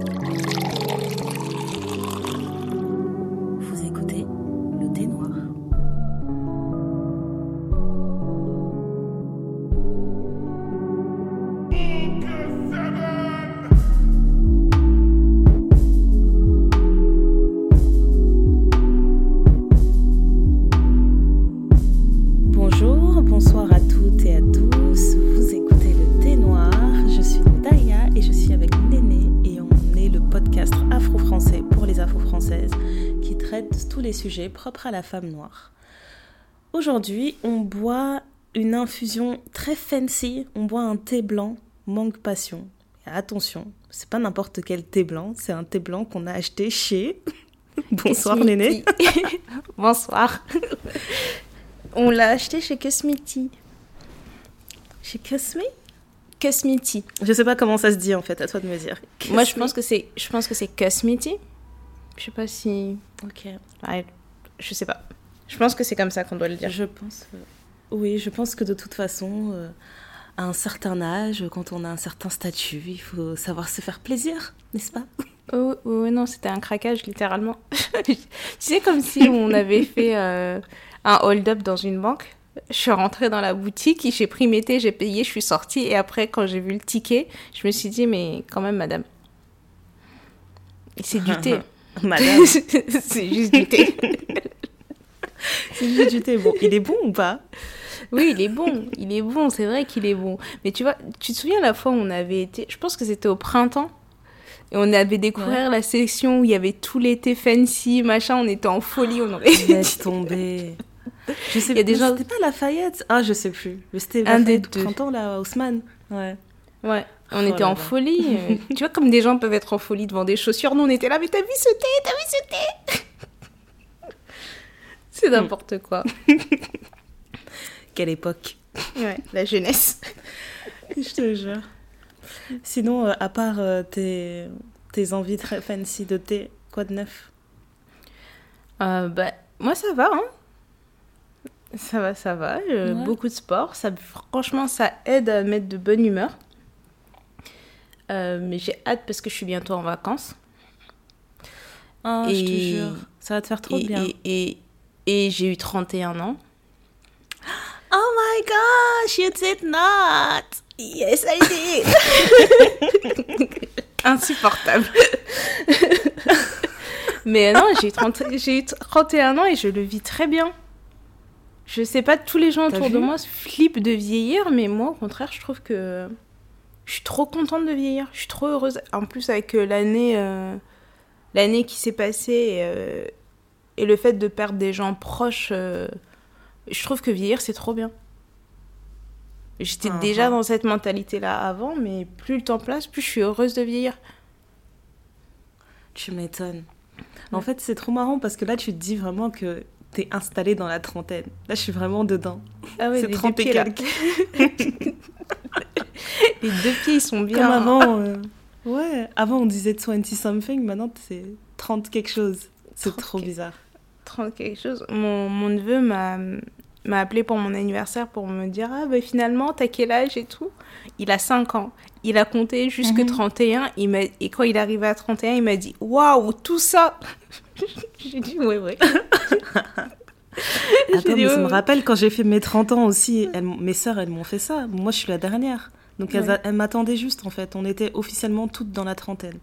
Vous propres à la femme noire. Aujourd'hui, on boit une infusion très fancy. On boit un thé blanc, mangue passion. Et attention, c'est pas n'importe quel thé blanc, c'est un thé blanc qu'on a acheté chez. Bonsoir. Néné. Bonsoir. On l'a acheté chez Cosmiti. Chez Cosme Cosmiti. Je sais pas comment ça se dit en fait, à toi de me dire. Moi, je pense que c'est, je pense que c'est Cosmiti. Je sais pas si, Ok. Je sais pas. Je pense que c'est comme ça qu'on doit le dire. Je pense. euh, Oui, je pense que de toute façon, euh, à un certain âge, quand on a un certain statut, il faut savoir se faire plaisir, n'est-ce pas? Oh, oh, non, c'était un craquage littéralement. tu sais, comme si on avait fait euh, un hold-up dans une banque. Je suis rentrée dans la boutique, j'ai pris mes thés, j'ai payé, je suis sortie. Et après, quand j'ai vu le ticket, je me suis dit, mais quand même, madame. C'est du thé. Madame, c'est juste du thé. c'est juste du thé. Bon, il est bon ou pas? Oui, il est bon, il est bon, c'est vrai qu'il est bon. Mais tu vois, tu te souviens la fois où on avait été, je pense que c'était au printemps, et on avait découvert la section où il y avait tout l'été fancy, machin, on était en folie, on aurait... Laisse tomber. Je sais Il y a des gens- C'était pas Lafayette? Ah, je sais plus. Mais C'était Un des deux. printemps, là, Haussmann. Ouais. Ouais, on Oh était en folie. tu vois, comme des gens peuvent être en folie devant des chaussures, nous on était là, mais t'as vu ce thé, t'as vu ce thé? C'est n'importe quoi. Quelle époque. Ouais, la jeunesse. Je te jure. Sinon, euh, à part euh, tes, tes envies très fancy de thé, quoi de neuf? Euh, bah, moi ça va, hein. Ça va, ça va. Ouais. Beaucoup de sport. Ça, franchement, ça aide à mettre de bonne humeur. Euh, mais j'ai hâte parce que je suis bientôt en vacances. Ah, je te jure. Ça va te faire trop et, bien. et, et, et j'ai eu 31 ans. Oh my gosh, you did not. Yes, I did Insupportable. Mais non, j'ai eu 30 j'ai eu 31 ans et je le vis très bien. Je sais pas, tous les gens autour de moi flippent de vieillir, mais moi, au contraire, je trouve que je suis trop contente de vieillir. Je suis trop heureuse. En plus, avec euh, l'année euh, l'année qui s'est passée euh, et le fait de perdre des gens proches, euh, je trouve que vieillir, c'est trop bien. J'étais Ah, déjà dans cette mentalité-là avant, mais plus le temps passe, plus je suis heureuse de vieillir. Tu m'étonnes. En fait, c'est trop marrant parce que là, tu te dis vraiment que t'es installée dans la trentaine. Là, je suis vraiment dedans. Ah ouais, c'est les deux 30 et quelques. Les deux pieds, ils sont bien. Comme avant. euh, Ouais, avant on disait 20 something, maintenant c'est 30 quelque chose. C'est 30 trop bizarre. 30 quelque chose. Mon, mon neveu m'a m'a appelé pour mon anniversaire pour me dire Ah, bah finalement, t'as quel âge et tout Il a 5 ans. Il a compté jusque Mhm. 31. Il m'a- et quand il est arrivé à 31, il m'a dit Waouh, tout ça J'ai dit Ouais, ouais. Attends, dit, mais ça ouais, me rappelle quand j'ai fait mes 30 ans aussi, elles mes sœurs elles m'ont fait ça. Moi je suis la dernière. Donc elles, Ouais. elles m'attendaient juste en fait. On était officiellement toutes dans la trentaine.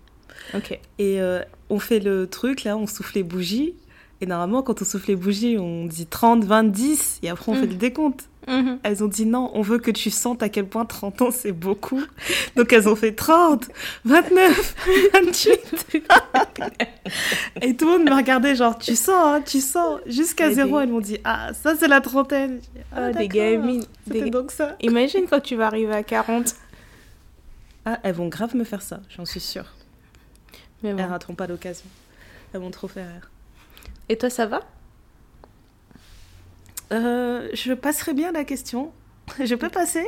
Ok. Et euh, on fait le truc là, on souffle les bougies. Et normalement quand on souffle les bougies, on dit 30, 20, 10. Et après on Mm. fait le décompte. Mhm. Elles ont dit non, on veut que tu sentes à quel point 30 ans c'est beaucoup. Donc elles ont fait 30, 29, 28. Et tout le monde me regardait genre tu sens, hein, tu sens. Jusqu'à zéro, des- elles m'ont dit ah ça c'est la trentaine. Ah, des gamines. Des- donc ça. Imagine quand tu vas arriver à 40. Ah elles vont grave me faire ça, j'en suis sûre. Mais bon. Elles rateront pas l'occasion. Elles vont trop faire rire. Et toi, ça va? Euh, je passerai bien la question. Je peux passer?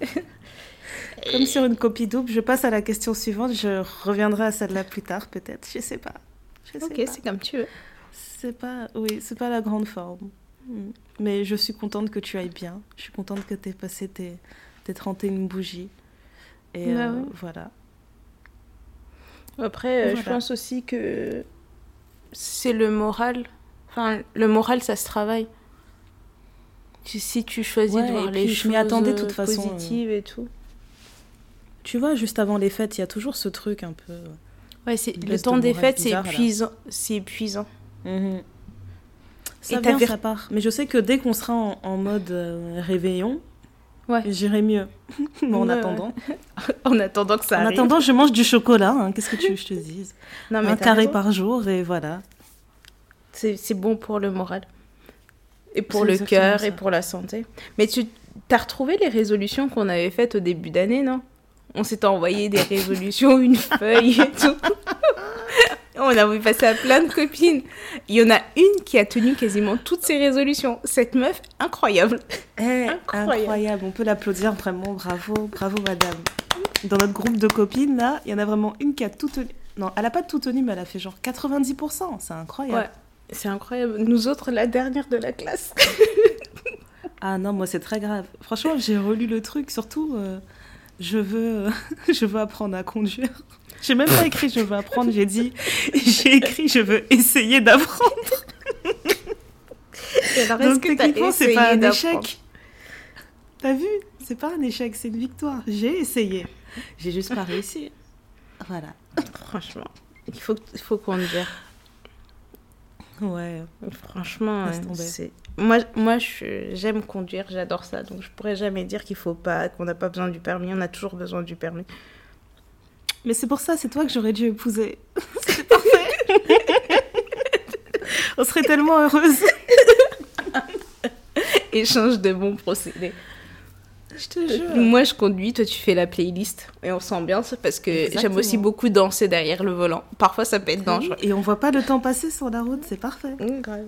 Comme sur une copie double, je passe à la question suivante. Je reviendrai à celle-là plus tard, peut-être. Je sais pas. Je sais Ok, pas. c'est comme tu veux. C'est pas, oui, c'est pas la grande forme. Mm. Mais je suis contente que tu ailles bien. Je suis contente que tu aies passé tes, tes 31 bougies. Et Bah euh, voilà. Après, euh, je pense aussi que c'est le moral. Enfin, le moral, ça se travaille. Si tu choisis Ouais, de voir et les puis je choses m'y attendais de euh, toute façon, positives et tout. Tu vois, juste avant les fêtes, il y a toujours ce truc un peu. Ouais, c'est le temps de des fêtes, c'est épuisant. C'est épuisant. Ça Et vient, ça part. Mais je sais que dès qu'on sera en, en mode euh, réveillon, Ouais. j'irai mieux. Mais en Ouais, attendant, En attendant que ça en arrive. attendant, je mange du chocolat. hein. Qu'est-ce que tu veux que je te dise? Non, mais Un carré raison. par jour et voilà. C'est bon pour le moral. Et pour le cœur et pour la santé. Mais tu as retrouvé les résolutions qu'on avait faites au début d'année, non? On s'était envoyé des résolutions, une feuille et tout. On a vu passer à plein de copines. Il y en a une qui a tenu quasiment toutes ses résolutions. Cette meuf, incroyable. Eh, Incroyable. incroyable. On peut l'applaudir vraiment. Bravo, bravo madame. Dans notre groupe de copines, là, il y en a vraiment une qui a tout tenu. Non, elle a pas tout tenu, mais elle a fait genre 90%. C'est incroyable. Ouais. C'est incroyable. Nous autres, la dernière de la classe. Ah non, moi c'est très grave. Franchement, j'ai relu le truc, surtout euh, je veux je veux apprendre à conduire. J'ai même pas écrit je veux apprendre, j'ai dit j'ai écrit je veux essayer d'apprendre. Alors, Donc techniquement, c'est pas un échec. T'as vu? C'est pas un échec, c'est une victoire. J'ai essayé. J'ai juste pas réussi. Voilà. Franchement, il faut, faut conduire. Ouais. Franchement, c'est moi, moi j'aime conduire, j'adore ça, donc je pourrais jamais dire qu'il faut pas, qu'on n'a pas besoin du permis. On a toujours besoin du permis. Mais c'est pour ça, c'est toi que j'aurais dû épouser. C'est parfait. On serait tellement heureuses. Échange de bons procédés. Je te jure. Moi, je conduis, toi, tu fais la playlist et on s'ambiance parce que j'aime aussi beaucoup danser derrière le volant. Parfois, ça peut être dangereux. Et on voit pas le temps passer sur la route, c'est parfait. Mmh, grave.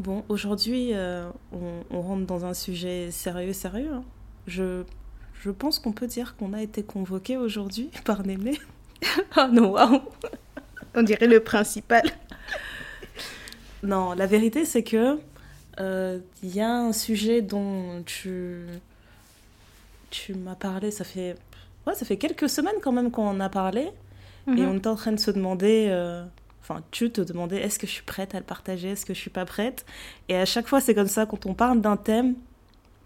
Bon, aujourd'hui, euh, on, on rentre dans un sujet sérieux, sérieux. hein. Je, je pense qu'on peut dire qu'on a été convoqué aujourd'hui par Néné. Oh non, waouh. On dirait le principal. Non, la vérité, c'est que euh, il y a un sujet dont tu, tu m'as parlé, ça fait, ouais, ça fait quelques semaines quand même qu'on en a parlé. Et Mhm. on était en train de se demander, euh, enfin, tu te demandais, est-ce que je suis prête à le partager, est-ce que je suis pas prête? Et à chaque fois, c'est comme ça, quand on parle d'un thème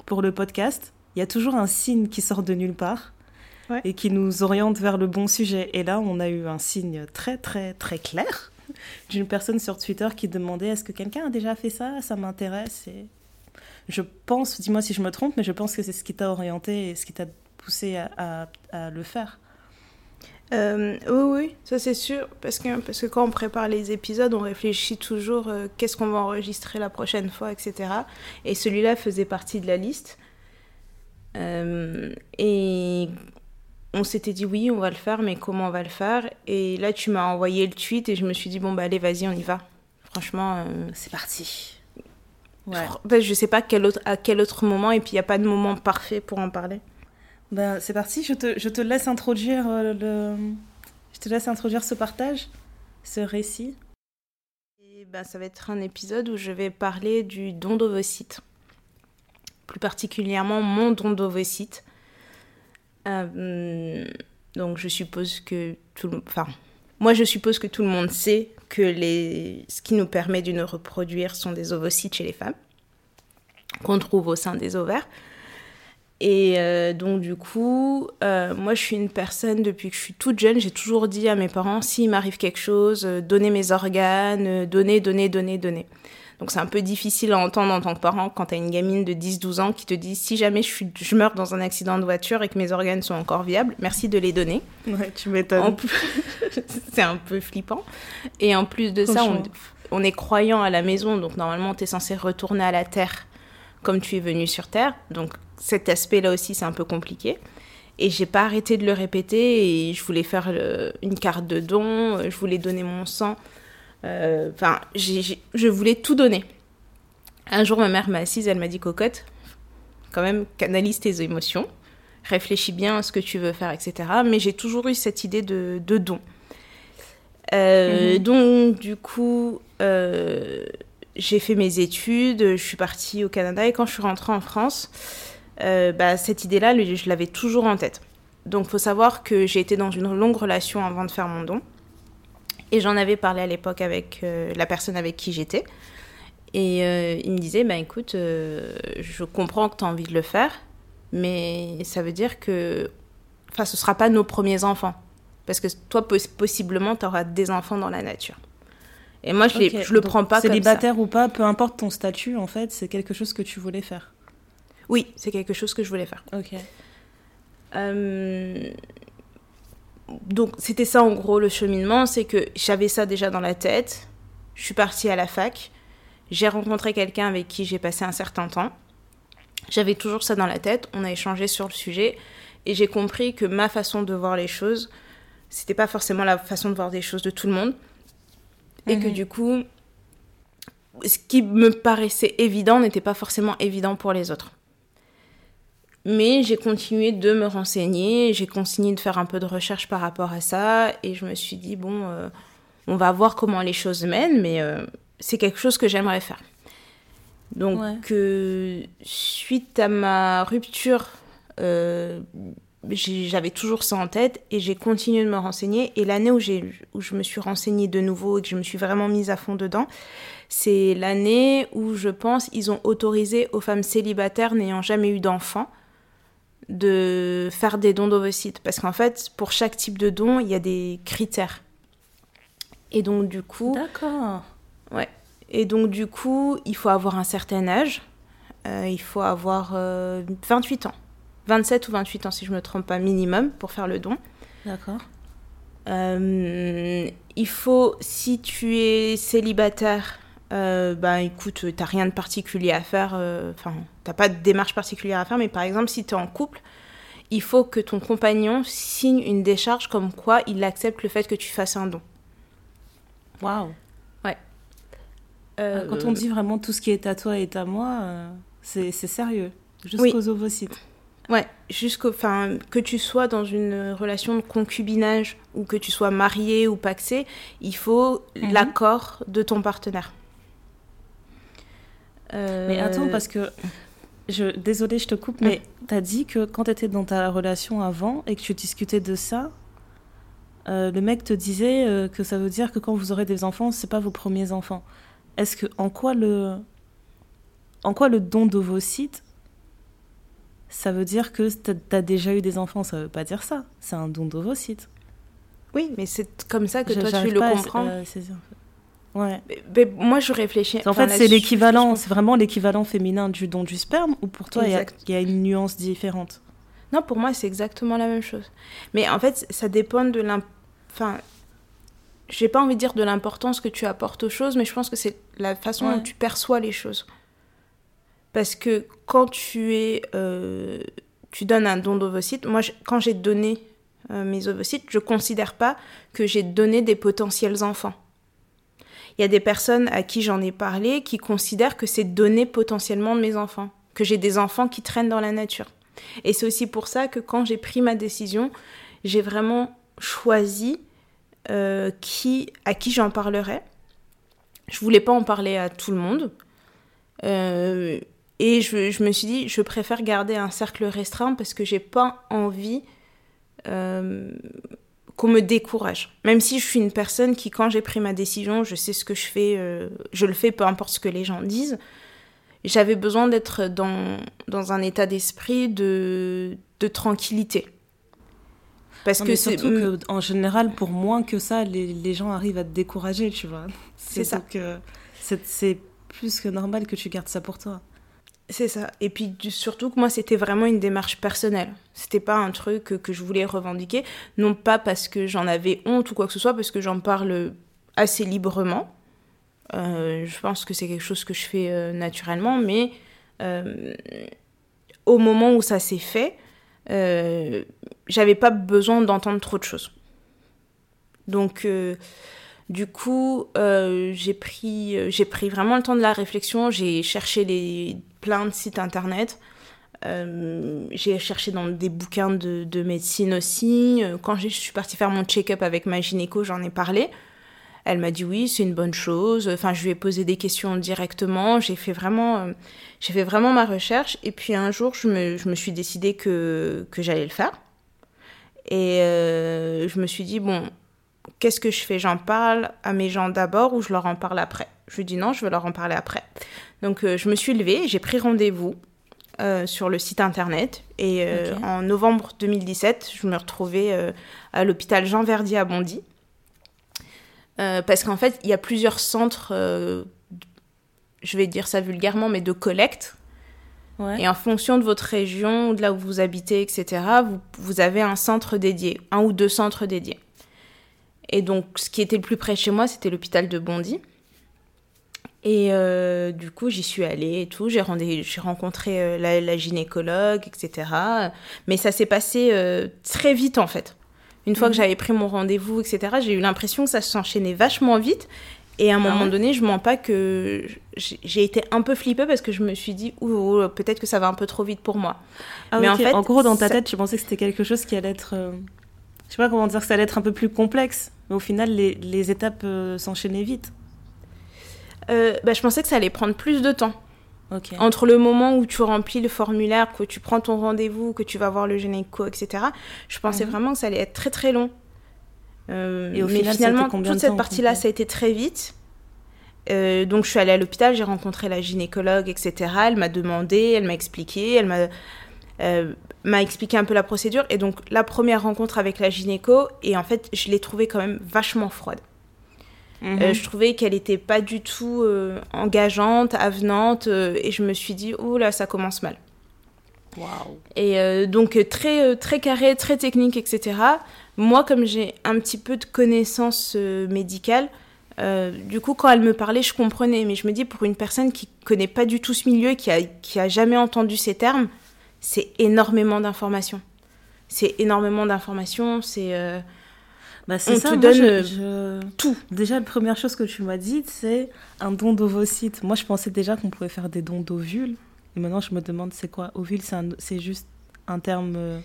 pour le podcast, il y a toujours un signe qui sort de nulle part Ouais. et qui nous oriente vers le bon sujet. Et là, on a eu un signe très, très, très clair d'une personne sur Twitter qui demandait, est-ce que quelqu'un a déjà fait ça? Ça m'intéresse. Et je pense, dis-moi si je me trompe, mais je pense que c'est ce qui t'a orienté et ce qui t'a poussé à, à- à le faire. Euh, oui, oui, ça c'est sûr. Parce que, parce que quand on prépare les épisodes, on réfléchit toujours euh, qu'est-ce qu'on va enregistrer la prochaine fois, etc. Et celui-là faisait partie de la liste. Euh, et on s'était dit oui, on va le faire, mais comment on va le faire? Et là, tu m'as envoyé le tweet et je me suis dit bon, bah allez, vas-y, on y va. Franchement, euh, C'est parti. Ouais. fait, je sais pas quel autre, à quel autre moment, et puis il n'y a pas de moment parfait pour en parler. Ben, c'est parti, je te, je te laisse introduire euh, le... Je te laisse introduire ce partage, ce récit. Et ben, ça va être un épisode où je vais parler du don d'ovocytes. Plus particulièrement mon don d'ovocytes. Euh, donc je suppose que tout le... Enfin, moi je suppose que tout le monde sait que les... ce qui nous permet de nous reproduire sont des ovocytes chez les femmes, qu'on trouve au sein des ovaires. Et euh, donc du coup, euh, moi je suis une personne depuis que je suis toute jeune, j'ai toujours dit à mes parents, s'il m'arrive quelque chose, euh, donnez mes organes, donnez, donnez, donnez, donnez. Donc c'est un peu difficile à entendre en tant que parent quand t'as une gamine de 10-12 ans qui te dit, si jamais je, suis, je meurs dans un accident de voiture et que mes organes sont encore viables, merci de les donner. Ouais, tu m'étonnes. plus- c'est un peu flippant. Et en plus de ça, on, est croyant à la maison, donc normalement, tu es censé retourner à la terre comme tu es venu sur terre. Donc cet aspect-là aussi, c'est un peu compliqué. Et j'ai pas arrêté de le répéter et je voulais faire le- une carte de don, je voulais donner mon sang. Euh, Enfin, je voulais tout donner. Un jour, ma mère m'a assise, elle m'a dit Cocotte, quand même, canalise tes émotions, réfléchis bien à ce que tu veux faire, etc. Mais j'ai toujours eu cette idée de, de don. Euh, Mhm. Donc, du coup, euh, j'ai fait mes études, je suis partie au Canada et quand je suis rentrée en France, euh, bah, cette idée-là, je l'avais toujours en tête. donc, faut savoir que j'ai été dans une longue relation avant de faire mon don. Et j'en avais parlé à l'époque avec euh, la personne avec qui j'étais. Et euh, il me disait, bah, écoute, euh, je comprends que tu as envie de le faire, mais ça veut dire que enfin, ce ne sera pas nos premiers enfants. Parce que toi, possiblement, tu auras des enfants dans la nature. Et moi, je ne le prends pas comme ça. Célibataire ou pas, peu importe ton statut, en fait, c'est quelque chose que tu voulais faire. Oui, c'est quelque chose que je voulais faire. Ok. Donc c'était ça en gros le cheminement, c'est que j'avais ça déjà dans la tête. Je suis partie à la fac, j'ai rencontré quelqu'un avec qui j'ai passé un certain temps. J'avais toujours ça dans la tête, on a échangé sur le sujet et j'ai compris que ma façon de voir les choses, c'était pas forcément la façon de voir des choses de tout le monde. Et que mhm. du coup, ce qui me paraissait évident n'était pas forcément évident pour les autres. Mais j'ai continué de me renseigner, j'ai continué de faire un peu de recherche par rapport à ça, et je me suis dit, bon, euh, on va voir comment les choses mènent, mais euh, c'est quelque chose que j'aimerais faire. Donc, euh, suite à ma rupture, j'avais toujours ça en tête, et j'ai continué de me renseigner, et l'année où, où je me suis renseignée de nouveau et que je me suis vraiment mise à fond dedans, c'est l'année où je pense ils ont autorisé aux femmes célibataires n'ayant jamais eu d'enfants de faire des dons d'ovocytes. Parce qu'en fait, pour chaque type de don, il y a des critères. Et donc, du coup. D'accord. Ouais. Et donc, du coup, il faut avoir un certain âge. Euh, il faut avoir 28 euh, ans. 27 ou 28 ans, si je ne me trompe pas, minimum, pour faire le don. D'accord. Euh, il faut, si tu es célibataire, euh, bah écoute, t'as rien de particulier à faire, euh, enfin, t'as pas de démarche particulière à faire, mais par exemple, si tu es en couple, il faut que ton compagnon signe une décharge comme quoi il accepte le fait que tu fasses un don. Waouh! Ouais. Euh, Quand on dit vraiment tout ce qui est à toi est à moi, c'est sérieux, jusqu'aux ovocytes. Ouais, jusqu'au, enfin, que tu sois dans une relation de concubinage ou que tu sois marié ou paxé, il faut mhm. l'accord de ton partenaire. Mais attends, parce que. Je, désolée, je te coupe, mais tu as dit que quand tu étais dans ta relation avant et que tu discutais de ça, euh, le mec te disait euh, que ça veut dire que quand vous aurez des enfants, c'est pas vos premiers enfants. Est-ce que en quoi le en quoi le don d'ovocytes ça veut dire que tu as déjà eu des enfants, ça veut pas dire ça. C'est un don d'ovocytes. Oui, mais c'est comme ça que toi tu le comprends. À, Ouais. Mais, moi, je réfléchis. En fait, c'est l'équivalent, c'est vraiment l'équivalent féminin du don du sperme, ou pour toi, il y, a une nuance différente? Non, pour moi, c'est exactement la même chose. Mais en fait, ça dépend de l'imp... Enfin, j'ai pas envie de dire de l'importance que tu apportes aux choses, mais je pense que c'est la façon dont tu perçois les choses. Parce que quand tu es, euh, tu donnes un don d'ovocytes, moi, quand j'ai donné euh, mes ovocytes, je considère pas que j'ai donné des potentiels enfants. Il y a des personnes à qui j'en ai parlé qui considèrent que c'est donner potentiellement de mes enfants, que j'ai des enfants qui traînent dans la nature. Et c'est aussi pour ça que quand j'ai pris ma décision, j'ai vraiment choisi euh, qui, à qui j'en parlerais. Je voulais pas en parler à tout le monde. Euh, et je, me suis dit, je préfère garder un cercle restreint parce que j'ai pas envie euh, qu'on me décourage. Même si je suis une personne qui, quand j'ai pris ma décision, je sais ce que je fais, euh, je le fais peu importe ce que les gens disent. J'avais besoin d'être dans, dans un état d'esprit de, de tranquillité. Parce que surtout que, en général, pour moins que ça, les, les gens arrivent à te décourager, tu vois. C'est ça. que c'est plus que normal que tu gardes ça pour toi. C'est ça. Et puis surtout que moi, c'était vraiment une démarche personnelle. C'était pas un truc que, je voulais revendiquer. Non pas parce que j'en avais honte ou quoi que ce soit, parce que j'en parle assez librement. Euh, je pense que c'est quelque chose que je fais euh, naturellement, mais euh, au moment où ça s'est fait, j'avais pas besoin d'entendre trop de choses. Donc du coup, euh, j'ai pris, euh, j'ai pris vraiment le temps de la réflexion. J'ai cherché les, plein de sites internet. Euh, j'ai cherché dans des bouquins de, de médecine aussi. Quand je suis partie faire mon check-up avec ma gynéco, j'en ai parlé. Elle m'a dit oui, c'est une bonne chose. Enfin, je lui ai posé des questions directement. J'ai fait vraiment, ma recherche. Et puis un jour, je me, suis décidée que, j'allais le faire. Et je me suis dit, bon, qu'est-ce que je fais? J'en parle à mes gens d'abord ou je leur en parle après? Je lui dis non, je vais leur en parler après. Donc euh, je me suis levée, j'ai pris rendez-vous euh, sur le site internet. Et en novembre 2017, je me retrouvais à l'hôpital Jean Verdier à Bondy. parce qu'en fait, il y a plusieurs centres, je vais dire ça vulgairement, mais de collecte et en fonction de votre région, de là où vous habitez, etc., vous, vous, avez un centre dédié, un ou deux centres dédiés. Et donc, ce qui était le plus près de chez moi, c'était l'hôpital de Bondy. Et euh, du coup, j'y suis allée et tout. J'ai rencontré euh, la, gynécologue, etc. Mais ça s'est passé euh, très vite, en fait. Une fois que mhm. j'avais pris mon rendez-vous, etc., j'ai eu l'impression que ça s'enchaînait vachement vite. Et à un ah moment donné, je mens pas que j'ai été un peu flippée parce que je me suis dit, ou peut-être que ça va un peu trop vite pour moi. Ah, Mais en fait, en gros, dans ta tête, tu pensais que c'était quelque chose qui allait être, je sais pas comment dire, que ça allait être un peu plus complexe. Mais au final, les, les étapes euh, s'enchaînaient vite. Euh, bah, je pensais que ça allait prendre plus de temps. Entre le moment où tu remplis le formulaire, que tu prends ton rendez-vous, que tu vas voir le gynéco, etc. Je pensais mhm. vraiment que ça allait être très très long. Euh, et au mais finalement, toute cette partie-là, ça a été très vite. Euh, donc je suis allée à l'hôpital, j'ai rencontré la gynécologue, etc. Elle m'a demandé, elle m'a expliqué, elle m'a euh, m'a expliqué un peu la procédure. Et donc la première rencontre avec la gynéco, et en fait je l'ai trouvée quand même vachement froide. Mhm. je trouvais qu'elle n'était pas du tout engageante, avenante, et je me suis dit, oh là, ça commence mal. Wow. Et donc très, très carré, très technique, etc. Moi, comme j'ai un petit peu de connaissances euh, médicales, euh, du coup, quand elle me parlait, je comprenais. Mais je me dis, pour une personne qui connaît pas du tout ce milieu, qui a, qui a jamais entendu ces termes, c'est énormément d'informations. C'est énormément d'informations. C'est. Euh, bah, on ça, te donne tout. Déjà, la première chose que tu m'as dit, c'est un don d'ovocytes. Moi, je pensais déjà qu'on pouvait faire des dons d'ovules. Et maintenant, je me demande, c'est quoi? Ovule, c'est juste un terme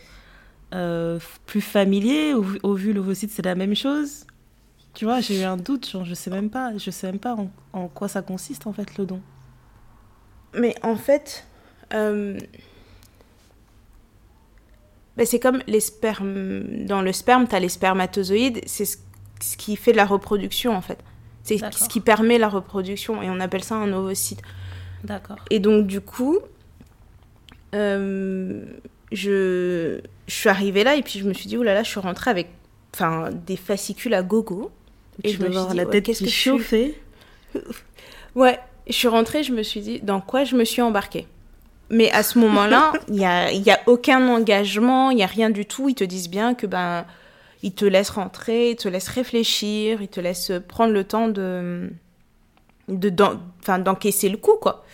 euh, plus familier au, vu l'ovocyte c'est la même chose? Tu vois j'ai eu un doute genre, je sais même pas je sais même pas en, quoi ça consiste en fait le don mais en fait euh, ben, c'est comme les spermes dans le sperme tu as les spermatozoïdes c'est ce, qui fait la reproduction en fait. C'est ce qui permet la reproduction et on appelle ça un ovocyte. D'accord. Et donc du coup euh, je, je suis arrivée là et puis je me suis dit, oh là là, je suis rentrée avec enfin, des fascicules à gogo. Et je me suis dit, la tête qu'est-ce que chauffée. ouais, je suis rentrée, je me suis dit, dans quoi je me suis embarquée? Mais à ce moment-là, il n'y a, y a aucun engagement, il n'y a rien du tout. Ils te disent bien que ben, ils te laissent rentrer, ils te laissent réfléchir, ils te laissent prendre le temps de, de d'encaisser le coup, quoi.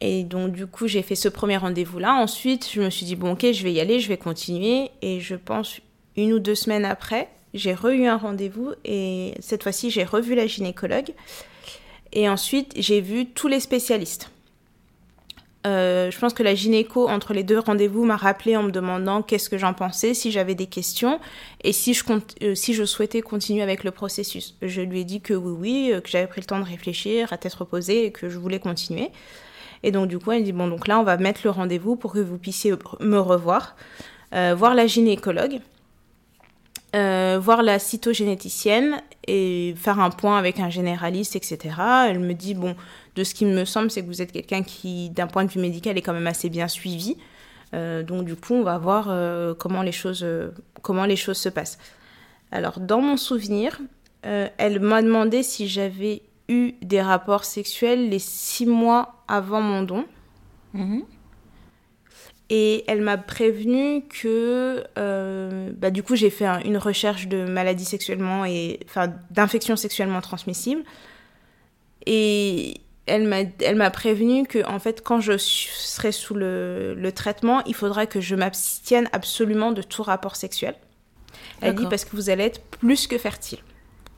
Et donc, du coup, j'ai fait ce premier rendez-vous-là. Ensuite, je me suis dit, bon, ok, je vais y aller, je vais continuer. Et je pense, une ou deux semaines après, j'ai re-eu un rendez-vous. Et cette fois-ci, j'ai revu la gynécologue. Et ensuite, j'ai vu tous les spécialistes. Euh, je pense que la gynéco, entre les deux rendez-vous, m'a rappelé en me demandant qu'est-ce que j'en pensais, si j'avais des questions et si je, euh, souhaitais continuer avec le processus. Je lui ai dit que oui, oui, euh, que j'avais pris le temps de réfléchir, à tête reposée et que je voulais continuer. Et donc, du coup, elle dit Bon, donc là, on va mettre le rendez-vous pour que vous puissiez me revoir, voir la gynécologue, voir la cytogénéticienne et faire un point avec un généraliste, etc. Elle me dit Bon, de ce qui me semble, c'est que vous êtes quelqu'un qui, d'un point de vue médical, est quand même assez bien suivi. Euh, donc, du coup, on va voir comment, les choses, comment les choses se passent. Alors, dans mon souvenir, elle m'a demandé si j'avais eu des rapports sexuels les six mois avant mon don. Mhm. Et elle m'a prévenu que, euh, bah, du coup, j'ai fait une recherche de maladies sexuellement et, enfin, d'infections sexuellement transmissibles. Et elle m'a, elle m'a prévenu que, en fait, quand je serai sous le, le traitement, il faudra que je m'abstienne absolument de tout rapport sexuel. Elle dit parce que vous allez être plus que fertile.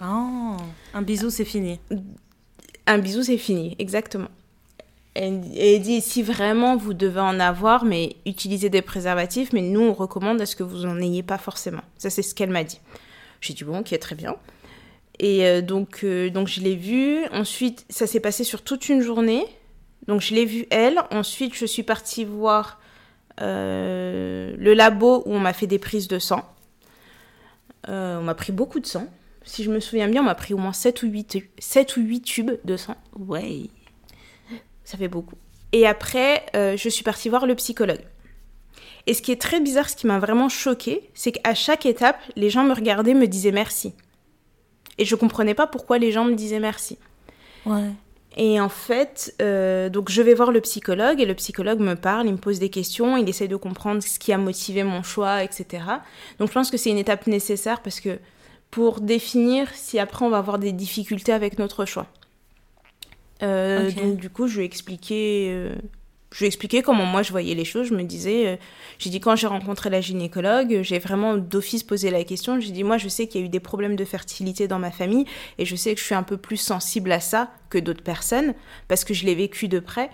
Oh, un bisou, c'est fini. Un bisou, c'est fini, exactement. Et elle dit si vraiment vous devez en avoir, mais utilisez des préservatifs, mais nous on recommande à ce que vous n'en ayez pas forcément. Ça c'est ce qu'elle m'a dit. J'ai dit bon, ok, très bien. Et euh, donc, euh, donc je l'ai vue. Ensuite, ça s'est passé sur toute une journée. Donc je l'ai vue elle. Ensuite, je suis partie voir euh, le labo où on m'a fait des prises de sang. On m'a pris beaucoup de sang. Si je me souviens bien, on m'a pris au moins 7 ou 8, 7 ou 8 tubes de sang. Ouais. Ça fait beaucoup. Et après, je suis partie voir le psychologue. Et ce qui est très bizarre, ce qui m'a vraiment choquée, c'est qu'à chaque étape, les gens me regardaient, me disaient merci. Et je comprenais pas pourquoi les gens me disaient merci. Ouais. Et en fait, euh, donc je vais voir le psychologue et le psychologue me parle, il me pose des questions, il essaie de comprendre ce qui a motivé mon choix, etc. Donc je pense que c'est une étape nécessaire parce que pour définir si après on va avoir des difficultés avec notre choix. Euh. Donc du coup, je lui ai expliqué, euh, je lui ai expliqué comment moi je voyais les choses. Je me disais, euh, j'ai dit quand j'ai rencontré la gynécologue, j'ai vraiment d'office posé la question. J'ai dit moi je sais qu'il y a eu des problèmes de fertilité dans ma famille et je sais que je suis un peu plus sensible à ça que d'autres personnes parce que je l'ai vécu de près.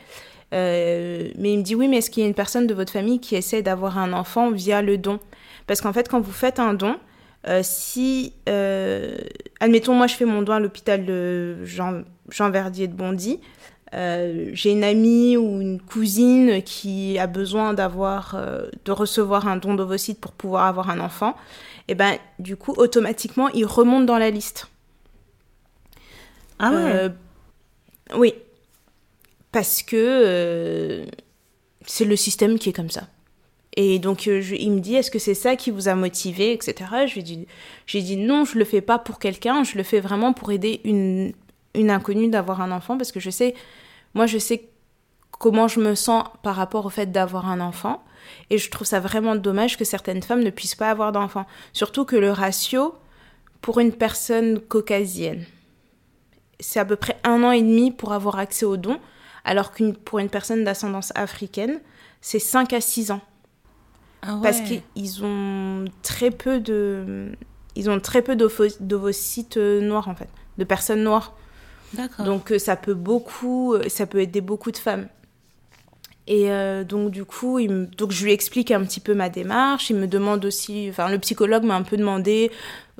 Euh, mais il me dit oui, mais est-ce qu'il y a une personne de votre famille qui essaie d'avoir un enfant via le don? Parce qu'en fait, quand vous faites un don, euh, si, euh, admettons, moi je fais mon don à l'hôpital Jean, Jean Verdier de Bondy, euh, j'ai une amie ou une cousine qui a besoin d'avoir, euh, de recevoir un don d'ovocytes pour pouvoir avoir un enfant, et ben du coup automatiquement il remonte dans la liste. Ah ouais. Euh, oui. Parce que c'est le système qui est comme ça. Et donc, je- il me dit, est-ce que c'est ça qui vous a motivé, etc. Je lui ai dit, j'ai dit, non, je le fais pas pour quelqu'un, je le fais vraiment pour aider une, une inconnue d'avoir un enfant, parce que je sais, moi, je sais comment je me sens par rapport au fait d'avoir un enfant. Et je trouve ça vraiment dommage que certaines femmes ne puissent pas avoir d'enfants. Surtout que le ratio, pour une personne caucasienne, c'est à peu près un an et demi pour avoir accès aux dons, alors que pour une personne d'ascendance africaine, c'est 5 à 6 ans. Ah ouais. Parce qu'ils ont très peu de... Ils ont très peu d'ovocytes euh, noirs, en fait, de personnes noires. Donc euh, ça peut beaucoup, euh, ça peut aider beaucoup de femmes. Et euh, donc du coup, donc je lui explique un petit peu ma démarche. Il me demande aussi, enfin le psychologue m'a un peu demandé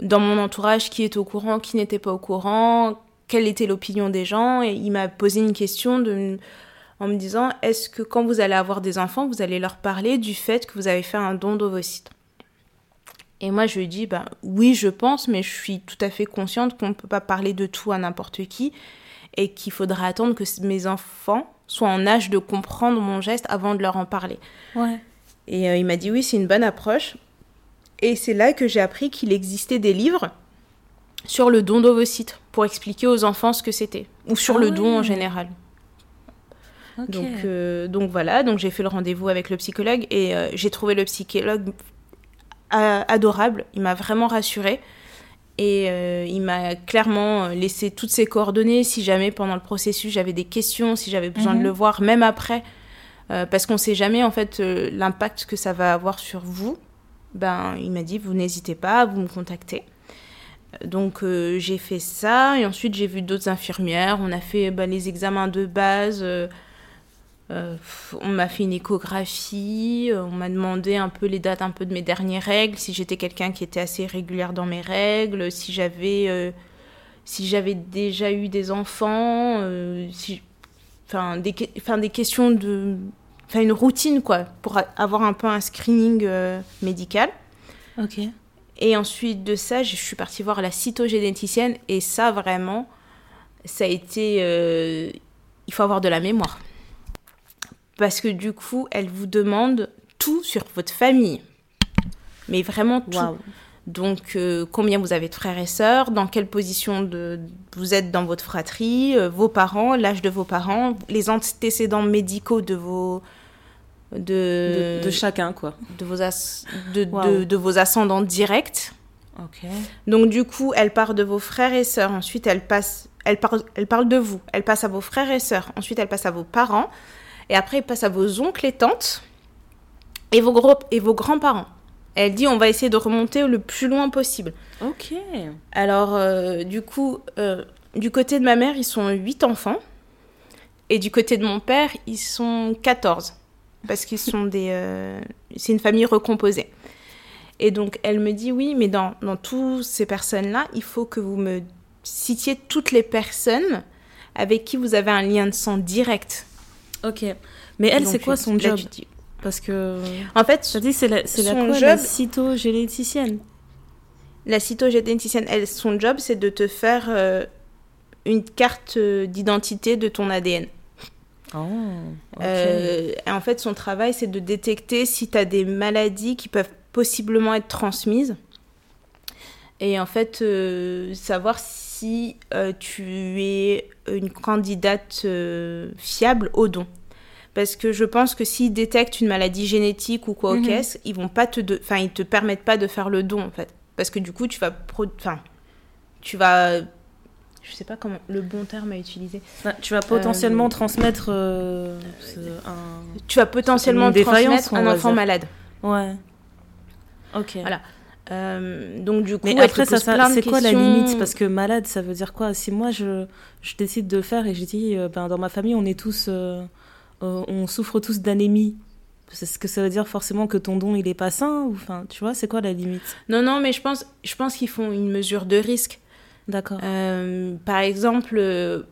dans mon entourage qui est au courant, qui n'était pas au courant, quelle était l'opinion des gens. Et il m'a posé une question en me disant, est-ce que quand vous allez avoir des enfants, vous allez leur parler du fait que vous avez fait un don d'ovocytes? Et moi, je lui dis, ben, oui, je pense, mais je suis tout à fait consciente qu'on ne peut pas parler de tout à n'importe qui et qu'il faudra attendre que mes enfants soient en âge de comprendre mon geste avant de leur en parler. Ouais. Et euh, il m'a dit, oui, c'est une bonne approche. Et c'est là que j'ai appris qu'il existait des livres sur le don d'ovocytes pour expliquer aux enfants ce que c'était, ou sur Ah le don en général. Donc, euh, donc voilà, donc j'ai fait le rendez-vous avec le psychologue et euh, j'ai trouvé le psychologue adorable. Il m'a vraiment rassurée et euh, il m'a clairement euh, laissé toutes ses coordonnées si jamais pendant le processus j'avais des questions, si j'avais besoin Mhm. de le voir, même après, euh, parce qu'on sait jamais en fait euh, l'impact que ça va avoir sur vous. Ben, il m'a dit vous n'hésitez pas, vous me contactez. Donc euh, j'ai fait ça et ensuite j'ai vu d'autres infirmières. On a fait bah, les examens de base. Euh, on m'a fait une échographie. euh, on m'a demandé un peu les dates un peu de mes dernières règles, si j'étais quelqu'un qui était assez régulière dans mes règles, si j'avais euh, si j'avais déjà eu des enfants, euh, si enfin des enfin des questions de enfin une routine quoi pour avoir un peu un screening médical. Ok. Et ensuite de ça, je suis partie voir la cytogénéticienne et ça vraiment, ça a été, il faut avoir de la mémoire. Parce que du coup, elle vous demande tout sur votre famille. Mais vraiment tout. Donc, euh, combien vous avez de frères et sœurs, dans quelle position de, vous êtes dans votre fratrie, euh, vos parents, l'âge de vos parents, les antécédents médicaux de vos... De, De, de chacun, quoi. de vos, as- de, Wow. de- de vos ascendants directs. Donc du coup, elle part de vos frères et sœurs. Ensuite, elle passe, elle parle, elle parle de vous. Elle passe à vos frères et sœurs. Ensuite, elle passe à vos parents. Et après, elle passe à vos oncles et tantes et vos gros et vos grands-parents. Elle dit, on va essayer de remonter le plus loin possible. Ok. Alors, euh, du coup, euh, du côté de ma mère, ils sont 8 enfants. Et du côté de mon père, ils sont 14. Parce qu'ils sont des... euh, c'est une famille recomposée. Et donc, elle me dit, oui, mais dans, dans toutes ces personnes-là, il faut que vous me citiez toutes les personnes avec qui vous avez un lien de sang direct. Ok. Mais elle, c'est quoi son job dis- Parce que. En fait, c'est la, c'est la, quoi, job- la cytogénéticienne. la cytogénéticienne, elle, son job, c'est de te faire euh, une carte euh, d'identité de ton ADN. Oh. Euh, et en fait, son travail, c'est de détecter si tu as des maladies qui peuvent possiblement être transmises. Et en fait, euh, savoir si euh, tu es une candidate euh, fiable au don. Parce que je pense que s'ils détectent une maladie génétique ou quoi au Mhm. caisse, ils vont pas te, enfin, ils te permettent pas de faire le don en fait. Parce que du coup, tu vas, enfin, tu vas, je sais pas comment le bon terme à utiliser. Bah, tu vas potentiellement Euh, transmettre ce- un. Tu vas potentiellement transmettre un enfant malade. Ouais. Ok. Voilà. Euh, donc du coup, Mais après, ça, c'est quoi la limite? Parce que malade, ça veut dire quoi? Si moi, je, je décide de le faire et je dis, euh, ben, dans ma famille, on est tous, euh, on souffre tous d'anémie. C'est ce que ça veut dire forcément que ton don, il est pas sain ou, enfin, tu vois, c'est quoi la limite? Non, non, mais je pense, je pense qu'ils font une mesure de risque. D'accord. Par exemple,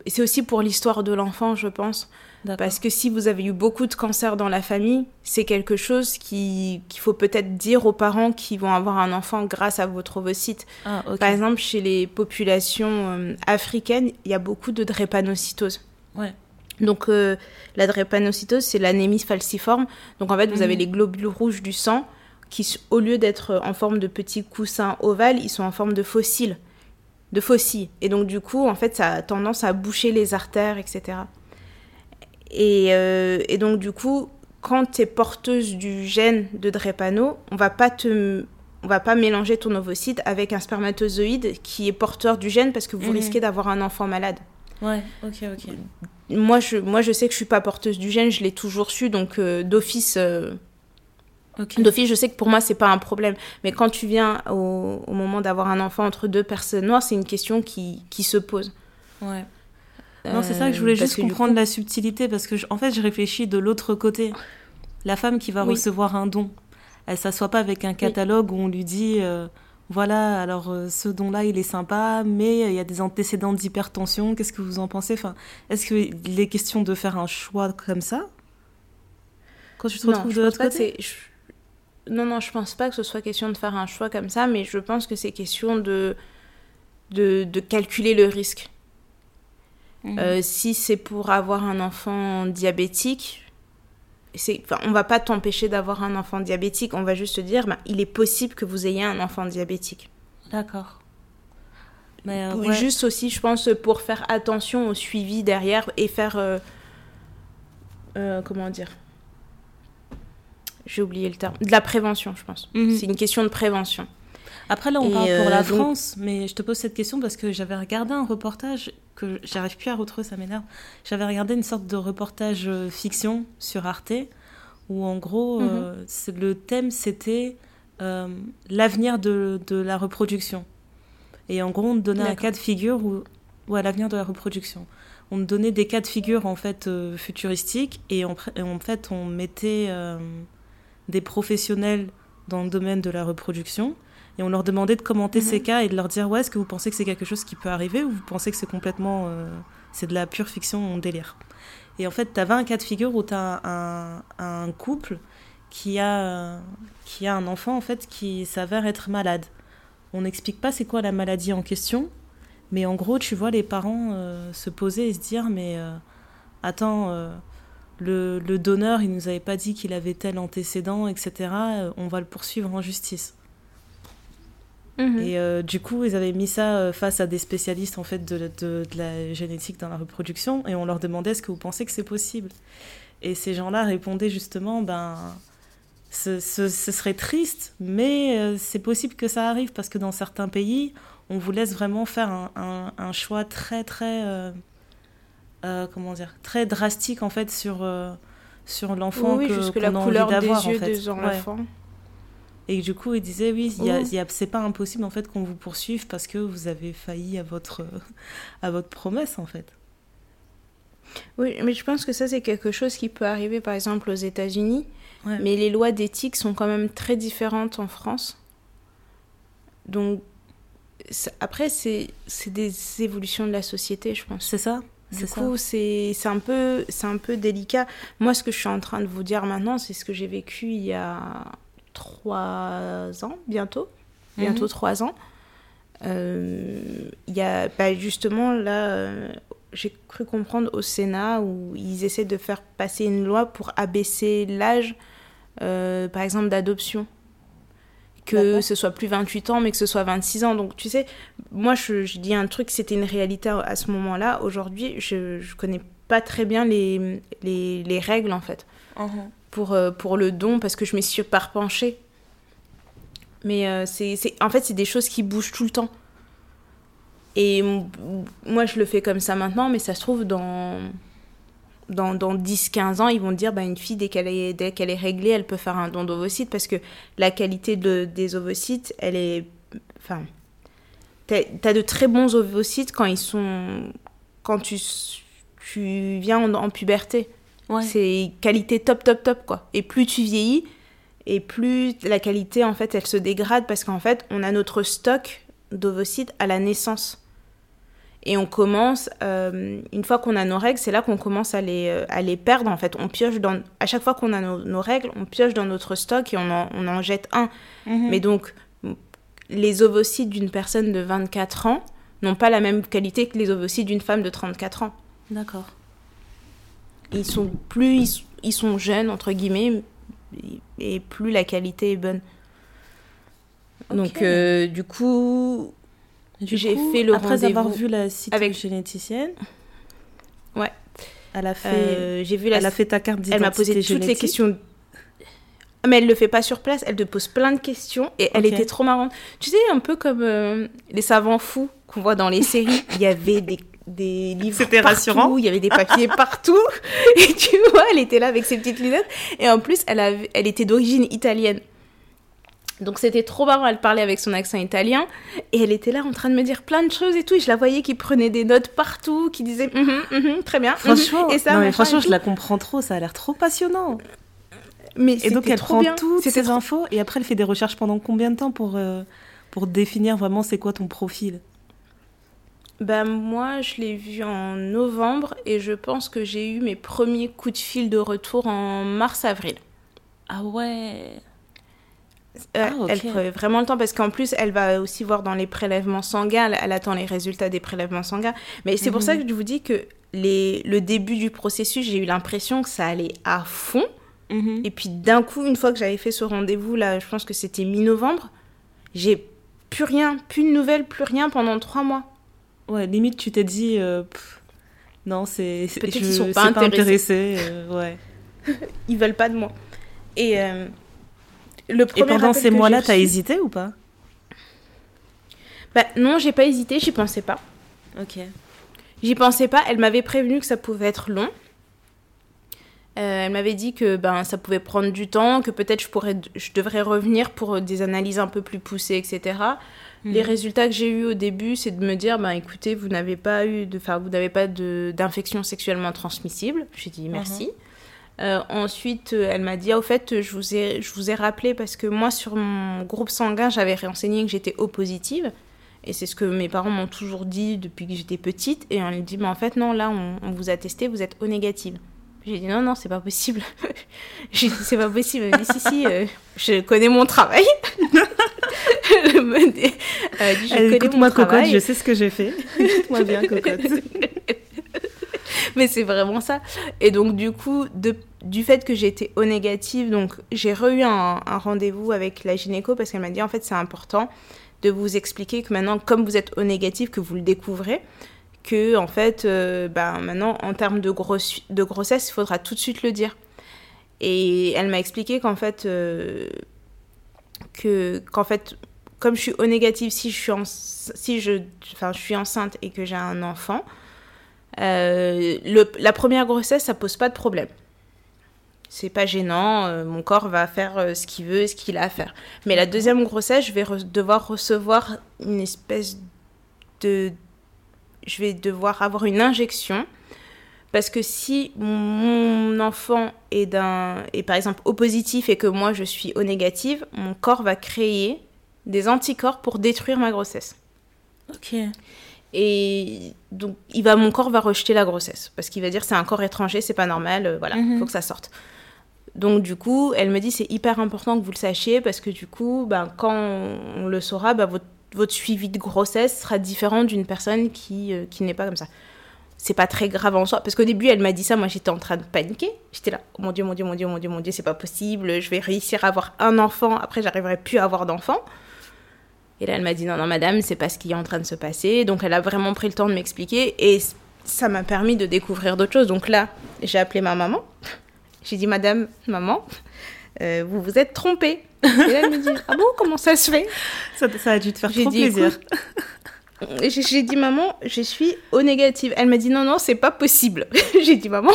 c'est aussi pour l'histoire de l'enfant, je pense. Parce que si vous avez eu beaucoup de cancers dans la famille, c'est quelque chose qui- qu'il faut peut-être dire aux parents qui vont avoir un enfant grâce à votre ovocyte. Ah. Par exemple, chez les populations euh, africaines, il y a beaucoup de drépanocytose. Ouais. Donc, euh, la drépanocytose, c'est l'anémie falciforme. Donc, en fait, vous Mhm. avez les globules rouges du sang qui, au lieu d'être en forme de petits coussins ovales, ils sont en forme de fossiles. De faucilles. Et donc, du coup, en fait, ça a tendance à boucher les artères, etc. Et, euh, et donc, du coup, quand tu es porteuse du gène de drépano, on va pas te on va pas mélanger ton ovocyte avec un spermatozoïde qui est porteur du gène parce que vous Mhm. risquez d'avoir un enfant malade. Ouais, ok, ok. Moi je, moi, je sais que je suis pas porteuse du gène, je l'ai toujours su, donc euh, d'office, euh, d'office, je sais que pour moi c'est pas un problème. Mais quand tu viens au, au moment d'avoir un enfant entre deux personnes noires, c'est une question qui, qui se pose. Ouais. Non, c'est ça que je Euh, voulais parce juste comprendre coup- la subtilité parce que, je- en fait, je réfléchis de l'autre côté. La femme qui va Oui. recevoir un don, elle s'assoit pas avec un catalogue où on lui dit euh, voilà, alors euh, ce don-là, il est sympa, mais il y a des antécédents d'hypertension, qu'est-ce que vous en pensez? Enfin, Est-ce qu'il est question de faire un choix comme ça? Quand tu te Non, retrouves je de pense l'autre pas que côté? je- Non, non, je pense pas que ce soit question de faire un choix comme ça, mais je pense que c'est question de, de, de calculer le risque. Mhm. Euh, si c'est pour avoir un enfant diabétique, enfin, on va pas t'empêcher d'avoir un enfant diabétique. On va juste te dire, ben, il est possible que vous ayez un enfant diabétique. D'accord. Mais euh, ouais. Juste aussi, je pense, pour faire attention au suivi derrière et faire, euh, euh, comment dire, j'ai oublié le terme, de la prévention, je pense. Mhm. C'est une question de prévention. Après, là, on Et, parle pour la donc- France, mais je te pose cette question parce que j'avais regardé un reportage que j'arrive plus à retrouver, ça m'énerve. J'avais regardé une sorte de reportage euh, fiction sur Arte où, en gros, Mhm. euh, c'est- le thème c'était euh, l'avenir de, de la reproduction. Et en gros, on te donnait un cas de figure où. Ouais, l'avenir de la reproduction. On te donnait des cas de figure en fait euh, futuristiques et en, et en fait on mettait des professionnels dans le domaine de la reproduction et on leur demandait de commenter Mhm. ces cas et de leur dire ouais est-ce que vous pensez que c'est quelque chose qui peut arriver ou vous pensez que c'est complètement euh, c'est de la pure fiction on délire? Et en fait tu avais un cas de figure où tu as un, un couple qui a qui a un enfant en fait qui s'avère être malade on n'explique pas c'est quoi la maladie en question mais en gros tu vois les parents euh, se poser et se dire mais euh, attends euh, le, le donneur, il nous avait pas dit qu'il avait tel antécédent, etc. on va le poursuivre en justice. Mhm. Et euh, du coup, ils avaient mis ça euh, face à des spécialistes en fait de, de, de la génétique dans la reproduction, et on leur demandait est-ce que vous pensez que c'est possible Et ces gens-là répondaient justement, ben, ce, ce- ce serait triste, mais euh, c'est possible que ça arrive parce que dans certains pays, on vous laisse vraiment faire un, un- un choix très très euh, comment dire très drastique en fait sur sur l'enfant oui, que jusque la couleur des d'avoir, en yeux fait. des Ouais. Et du coup, il disait oui, Oh. c'est pas impossible en fait qu'on vous poursuive parce que vous avez failli à votre à votre promesse en fait. Oui, mais je pense que ça, c'est quelque chose qui peut arriver, par exemple, aux États-Unis. Ouais. Mais les lois d'éthique sont quand même très différentes en France. Donc, après, c'est c'est des évolutions de la société, je pense. C'est ça. Du coup, c'est un, peu, un peu délicat. Moi, ce que je suis en train de vous dire maintenant, c'est ce que j'ai vécu il y a trois ans, bientôt. Bientôt mhm. trois ans. Euh, il y a bah, justement là, euh, j'ai cru comprendre au Sénat où ils essaient de faire passer une loi pour abaisser l'âge, euh, par exemple, d'adoption que ce soit plus 28 ans, mais que ce soit 26 ans. Donc, tu sais, moi, je, dis un truc, c'était une réalité à ce moment-là. Aujourd'hui, je ne connais pas très bien les, les, les règles, en fait, uh-huh. Pour, euh, pour le don, parce que je me suis parpenchée. Mais euh, c'est, en fait, c'est des choses qui bougent tout le temps. Et moi, je le fais comme ça maintenant, mais ça se trouve dans dans, dans 10-15 ans, ils vont dire bah, une fille, dès qu'elle est, dès qu'elle est réglée, elle peut faire un don d'ovocytes parce que la qualité de, des ovocytes, elle est. Enfin. T'as as de très bons ovocytes quand ils sont. Quand tu, tu viens en, puberté. C'est qualité top, top, top, quoi. Et plus tu vieillis, et plus la qualité, en fait, elle se dégrade parce qu'en fait, on a notre stock d'ovocytes à la naissance. Et on commence, euh, une fois qu'on a nos règles, c'est là qu'on commence à les, euh, à les perdre. En fait, on pioche dans, à chaque fois qu'on a nos, règles, on pioche dans notre stock et on en, on en jette un. Mhm. Mais donc, les ovocytes d'une personne de 24 ans n'ont pas la même qualité que les ovocytes d'une femme de 34 ans. D'accord. Ils sont plus, ils, sont jeunes entre guillemets, et plus la qualité est bonne. Donc, euh, du coup, j'ai fait le après avoir vu la avec généticienne. Ouais. Elle a fait. Euh, j'ai vu la. Elle a fait ta carte d'identité. Elle m'a posé toutes les questions. Mais elle le fait pas sur place. Elle te pose plein de questions et elle était trop marrante. Tu sais, un peu comme euh, les savants fous qu'on voit dans les séries. Il y avait des des livres C'était rassurant. Il y avait des papiers partout. Et tu vois, elle était là avec ses petites lunettes. Et en plus, elle, avait, elle était d'origine italienne. Donc c'était trop marrant, elle parlait avec son accent italien et elle était là en train de me dire plein de choses et tout. Et je la voyais qui prenait des notes partout, qui disait mm -hmm, très bien. Mhm. Franchement, et ça, franchement je la comprends trop, ça a l'air trop passionnant. Mais et donc elle prend bien. toutes ces infos et après elle fait des recherches pendant combien de temps pour, euh, pour définir vraiment c'est quoi ton profil? Ben moi, je l'ai vu en novembre et je pense que j'ai eu mes premiers coups de fil de retour en mars-avril. Ah ouais euh, ah, Elle prend vraiment le temps parce qu'en plus, elle va aussi voir dans les prélèvements sanguins, elle, attend les résultats des prélèvements sanguins. Mais c'est pour ça mhm. que je vous dis que les, le début du processus, j'ai eu l'impression que ça allait à fond. Mhm. Et puis d'un coup, une fois que j'avais fait ce rendez-vous, là, je pense que c'était mi-novembre, j'ai plus rien, plus de nouvelles, plus rien pendant trois mois. Ouais, limite, tu t'es dit, euh, non, c'est. Peut-être qu'ils sont pas intéressés. Euh, ouais. ils veulent pas de moi. Et le Et pendant ces mois-là, t'as hésité ou pas? Bah non, j'ai pas hésité, j'y pensais pas. Ok. J'y pensais pas. Elle m'avait prévenu que ça pouvait être long. Euh, elle m'avait dit que ben ça pouvait prendre du temps, que peut-être je pourrais, je devrais revenir pour des analyses un peu plus poussées, etc. Les résultats que j'ai eus au début, c'est de me dire, ben écoutez, vous n'avez pas eu de, vous n'avez pas d'infection sexuellement transmissible. J'ai dit merci. Euh, ensuite, euh, elle m'a dit, ah, au fait, je vous, ai, je vous ai rappelé parce que moi, sur mon groupe sanguin, j'avais renseigné que j'étais O positive. Et c'est ce que mes parents m'ont toujours dit depuis que j'étais petite. Et on lui dit, mais en fait, non, là, on, vous a testé, vous êtes O négative. J'ai dit, non, non, c'est pas possible. J'ai dit, c'est pas possible. Elle dit, si, si, euh, je connais mon travail. je me dis, je connais moi cocotte, je sais ce que j'ai fait. Écoute-moi bien, cocotte. mais c'est vraiment ça. Et donc, du coup, de, du fait que j'étais au négatif, donc j'ai re eu un, rendez-vous avec la gynéco parce qu'elle m'a dit en fait, c'est important de vous expliquer que maintenant, comme vous êtes au négatif, que vous le découvrez, que en fait, euh, ben, maintenant, en termes de, de grossesse, il faudra tout de suite le dire. Et elle m'a expliqué qu'en fait, euh, que, qu'en fait, comme je suis au négatif, si je suis, en, si je, je suis enceinte et que j'ai un enfant, euh, la première grossesse, ça pose pas de problème. C'est pas gênant, euh, mon corps va faire ce qu'il veut, ce qu'il a à faire. Mais la deuxième grossesse, je vais devoir recevoir une espèce de. Je vais devoir avoir une injection. Parce que si mon enfant est, d'un, est par exemple au positif et que moi je suis au négatif, mon corps va créer des anticorps pour détruire ma grossesse. Ok. Et donc, il va, mon corps va rejeter la grossesse. Parce qu'il va dire c'est un corps étranger, c'est pas normal, euh, voilà, il Mhm. faut que ça sorte. Donc, du coup, elle me dit c'est hyper important que vous le sachiez parce que du coup, ben, quand on le saura, ben, votre, votre suivi de grossesse sera différent d'une personne qui, euh, qui n'est pas comme ça. C'est pas très grave en soi. Parce qu'au début, elle m'a dit ça, moi j'étais en train de paniquer. J'étais là, oh mon Dieu, mon Dieu, mon Dieu, mon Dieu, mon Dieu, c'est pas possible. Je vais réussir à avoir un enfant, après j'arriverai plus à avoir d'enfant. Et là, elle m'a dit non, non, madame, c'est pas ce qui est en train de se passer. Donc, elle a vraiment pris le temps de m'expliquer et ça m'a permis de découvrir d'autres choses. Donc là, j'ai appelé ma maman. J'ai dit, madame, maman, euh, vous vous êtes trompée. Et là, elle me dit, ah bon, comment ça se fait? Ça, ça a dû te faire trop dit, plaisir. J'ai dit, maman, je suis au négatif. Elle m'a dit, non, non, c'est pas possible. j'ai dit, maman,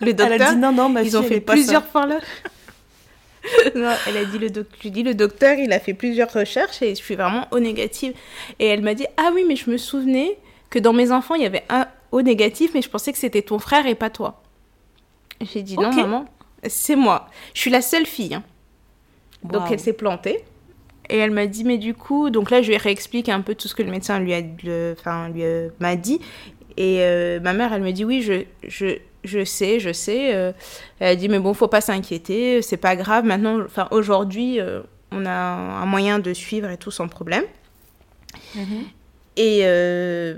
le Elle a docteur, dit non, non, ma ils fille, ont elle fait pas plusieurs fois là. non, elle a dit le doc- je dit le docteur, il a fait plusieurs recherches et je suis vraiment au négatif. Et elle m'a dit ah oui mais je me souvenais que dans mes enfants il y avait un au négatif mais je pensais que c'était ton frère et pas toi. J'ai dit non maman c'est moi. Je suis la seule fille. hein. Donc elle s'est plantée. Et elle m'a dit, mais du coup, donc là, je lui réexplique un peu tout ce que le médecin lui a, enfin, lui a- m'a dit. Et euh, ma mère, elle me dit, oui, je, je, je sais, je sais. euh. elle a dit, mais bon, faut pas s'inquiéter, c'est pas grave. Maintenant, enfin, aujourd'hui, euh, on a un moyen de suivre et tout sans problème. Mhm. Et, euh,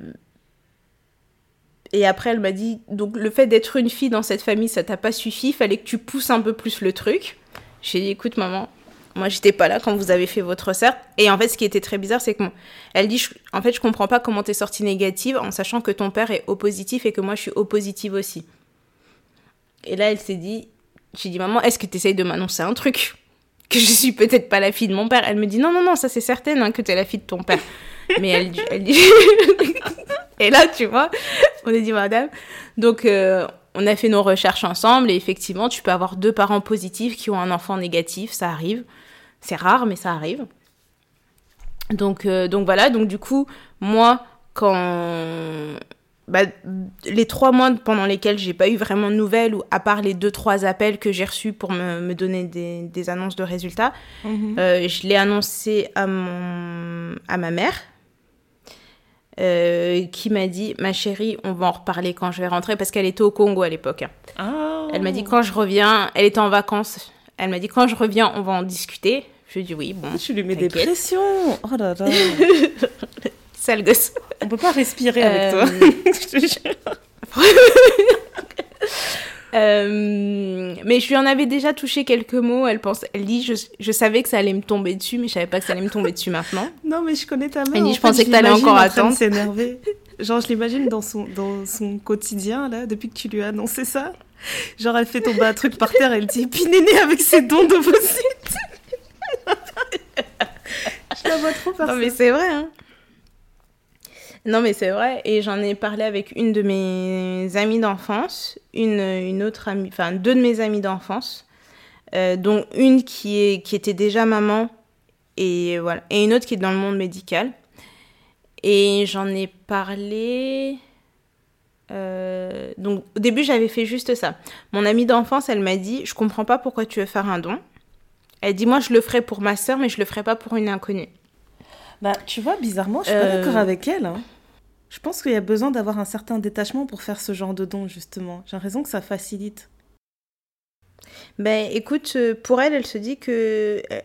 et après, elle m'a dit, donc le fait d'être une fille dans cette famille, ça t'a pas suffi, fallait que tu pousses un peu plus le truc. J'ai dit, écoute, maman, moi, j'étais pas là quand vous avez fait votre recette. Et en fait, ce qui était très bizarre, c'est que elle dit, en fait, je comprends pas comment t'es sortie négative en sachant que ton père est au positif et que moi, je suis au positif aussi. Et là, elle s'est dit, j'ai dit, maman, est-ce que tu essayes de m'annoncer un truc? Que je suis peut-être pas la fille de mon père. Elle me dit, non, non, non, ça c'est certain hein, que tu es la fille de ton père. Mais elle, elle dit... et là, tu vois, on a dit, madame. Donc, euh, on a fait nos recherches ensemble et effectivement, tu peux avoir deux parents positifs qui ont un enfant négatif, ça arrive. C'est rare, mais ça arrive. Donc, euh, donc voilà, donc du coup, moi, quand bah, les trois mois pendant lesquels j'ai pas eu vraiment de nouvelles, ou à part les deux, trois appels que j'ai reçus pour me, me donner des, des annonces de résultats, Mhm. euh, je l'ai annoncé à, mon, à ma mère, euh, qui m'a dit Ma chérie, on va en reparler quand je vais rentrer, parce qu'elle était au Congo à l'époque. Ah. Elle m'a dit Quand je reviens, elle était en vacances. Elle m'a dit Quand je reviens, on va en discuter. Je lui ai dit Oui, bon, Tu lui mets des pressions. Oh là là. sale gosse. On peut pas respirer avec Euh, toi. Je te jure. Euh, mais je lui en avais déjà touché quelques mots. Elle pense, elle dit, je, je savais que ça allait me tomber dessus, mais je savais pas que ça allait me tomber dessus maintenant. Non, mais je connais ta mère. Elle dit, je pensais que t'allais encore en de attendre. s'énerver. Genre, je l'imagine dans son, dans son quotidien, là, depuis que tu lui as annoncé ça. Genre, elle fait tomber un truc par terre, elle dit Puis Néné avec ses dons d'ovocytes. je la vois trop faire Non, ça. mais c'est vrai, hein. Non, mais c'est vrai. Et j'en ai parlé avec une de mes amies d'enfance, une, autre amie, enfin, deux de mes amies d'enfance, euh, dont une qui, était déjà maman, et une autre qui est dans le monde médical. Et j'en ai parlé. euh, donc, au début, j'avais fait juste ça. Mon amie d'enfance, elle m'a dit Je comprends pas pourquoi tu veux faire un don. Elle dit Moi, je le ferai pour ma soeur, mais je le ferai pas pour une inconnue. Bah, tu vois, bizarrement, je suis pas Euh, d'accord avec elle. hein. Je pense qu'il y a besoin d'avoir un certain détachement pour faire ce genre de don, justement. J'ai l'impression que ça facilite. Ben écoute, euh, pour elle, elle se dit que. euh,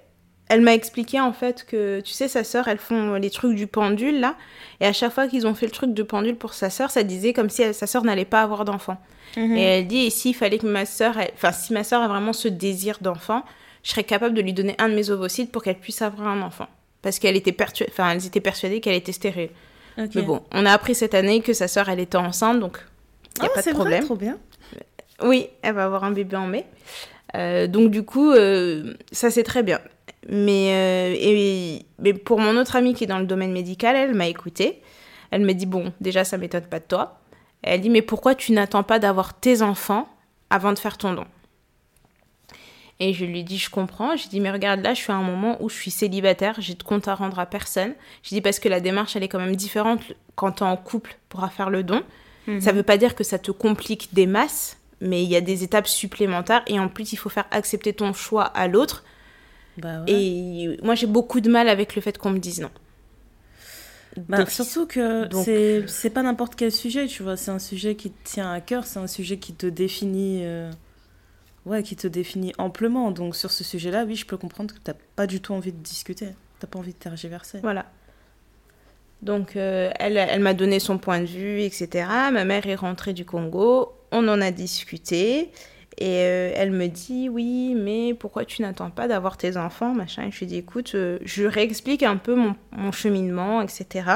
Elle m'a expliqué en fait que, tu sais, sa sœur, elles font les trucs du pendule là. Et à chaque fois qu'ils ont fait le truc de pendule pour sa sœur, ça disait comme si elle- sa sœur n'allait pas avoir d'enfant. Mhm. Et elle dit, et s'il fallait que ma sœur. Enfin, si ma sœur a vraiment ce désir d'enfant, je serais capable de lui donner un de mes ovocytes pour qu'elle puisse avoir un enfant. Parce qu'elle était persuadée. Enfin, elles étaient persuadées qu'elle était stérile. Mais bon, on a appris cette année que sa sœur, elle était enceinte, donc il n'y a Ah, pas de vrai, problème. trop bien. Oui, elle va avoir un bébé en mai. Euh, donc du coup, euh, ça c'est très bien. Mais, euh, et, mais pour mon autre amie qui est dans le domaine médical, elle m'a écoutée. Elle me dit, bon, déjà ça m'étonne pas de toi. Elle dit, mais pourquoi tu n'attends pas d'avoir tes enfants avant de faire ton don? Et je lui dis, je comprends. Je dis, mais regarde, là, je suis à un moment où je suis célibataire, j'ai de compte à rendre à personne. Je dis, parce que la démarche, elle est quand même différente quand tu es en couple pour faire le don. Ça veut pas dire que ça te complique des masses, mais il y a des étapes supplémentaires et en plus il faut faire accepter ton choix à l'autre. Bah ouais. Et moi j'ai beaucoup de mal avec le fait qu'on me dise non. Bah, surtout que c'est c'est pas n'importe quel sujet, tu vois. C'est un sujet qui te tient à cœur, c'est un sujet qui te définit. euh, Ouais, qui te définit amplement. Donc sur ce sujet-là, oui, je peux comprendre que t'as pas du tout envie de discuter. T'as pas envie de tergiverser. Voilà. Donc, euh, elle, elle m'a donné son point de vue, etc. Ma mère est rentrée du Congo. On en a discuté. Et euh, elle me dit, oui, mais pourquoi tu n'attends pas d'avoir tes enfants, machin? Et je lui dis, écoute, euh, je réexplique un peu mon, mon cheminement, etc.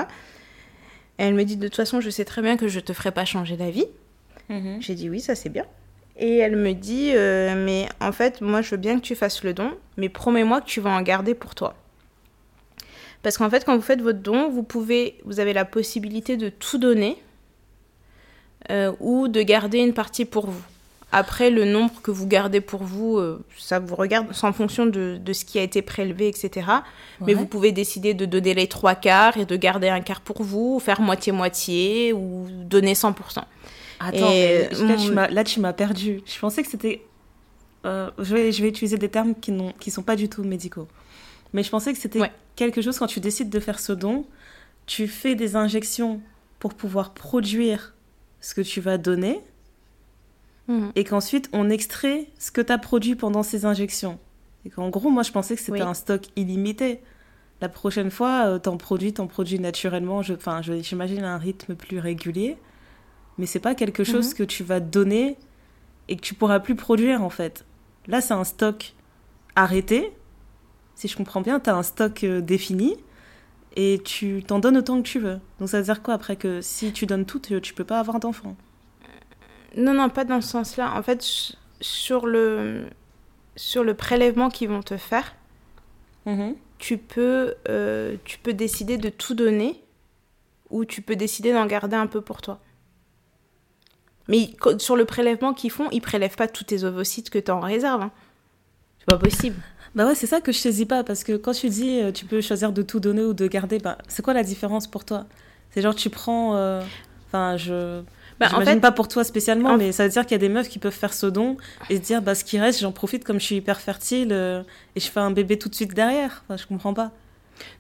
Et elle me dit, de toute façon, je sais très bien que je te ferai pas changer d'avis. Mhm. J'ai dit oui, ça c'est bien. Et elle me dit, euh, mais en fait, moi je veux bien que tu fasses le don, mais promets-moi que tu vas en garder pour toi. Parce qu'en fait, quand vous faites votre don, vous pouvez, vous avez la possibilité de tout donner euh, ou de garder une partie pour vous. Après, le nombre que vous gardez pour vous, euh, ça vous regarde, c'est en fonction de, de ce qui a été prélevé, etc. Mais vous pouvez décider de donner les trois quarts et de garder un quart pour vous, ou faire moitié-moitié, ou donner 100%. Attends, Et, là, tu m'as- là, tu m'as perdu. Je pensais que c'était. euh, je, vais, je vais utiliser des termes qui ne qui sont pas du tout médicaux. Mais je pensais que c'était Ouais. quelque chose quand tu décides de faire ce don, tu fais des injections pour pouvoir produire ce que tu vas donner Mhm. et qu'ensuite on extrait ce que tu as produit pendant ces injections. Et qu'en gros, moi je pensais que c'était Oui. un stock illimité. La prochaine fois, euh, t'en produis, t'en produis naturellement. Je- Enfin, je- j'imagine un rythme plus régulier. Mais c'est pas quelque chose Mhm. que tu vas donner et que tu pourras plus produire en fait. Là, c'est un stock arrêté. Si je comprends bien, tu as un stock euh, défini et tu t'en donnes autant que tu veux. Donc ça veut dire quoi après que si tu donnes tout, tu, tu peux pas avoir d'enfant? Non, non, pas dans ce sens-là. En fait, sur le, sur le prélèvement qu'ils vont te faire, tu peux, euh, tu peux décider de tout donner ou tu peux décider d'en garder un peu pour toi. Mais sur le prélèvement qu'ils font, ils prélèvent pas tous tes ovocytes que tu as en réserve. hein. C'est pas possible. Bah ouais, c'est ça que je saisis pas parce que quand tu dis euh, tu peux choisir de tout donner ou de garder, bah c'est quoi la différence pour toi? C'est genre tu prends. euh, Enfin, je. Bah, en fait, pas pour toi spécialement, en- mais ça veut dire qu'il y a des meufs qui peuvent faire ce don et se dire bah ce qui reste, j'en profite comme je suis hyper fertile euh, et je fais un bébé tout de suite derrière. Enfin, je comprends pas.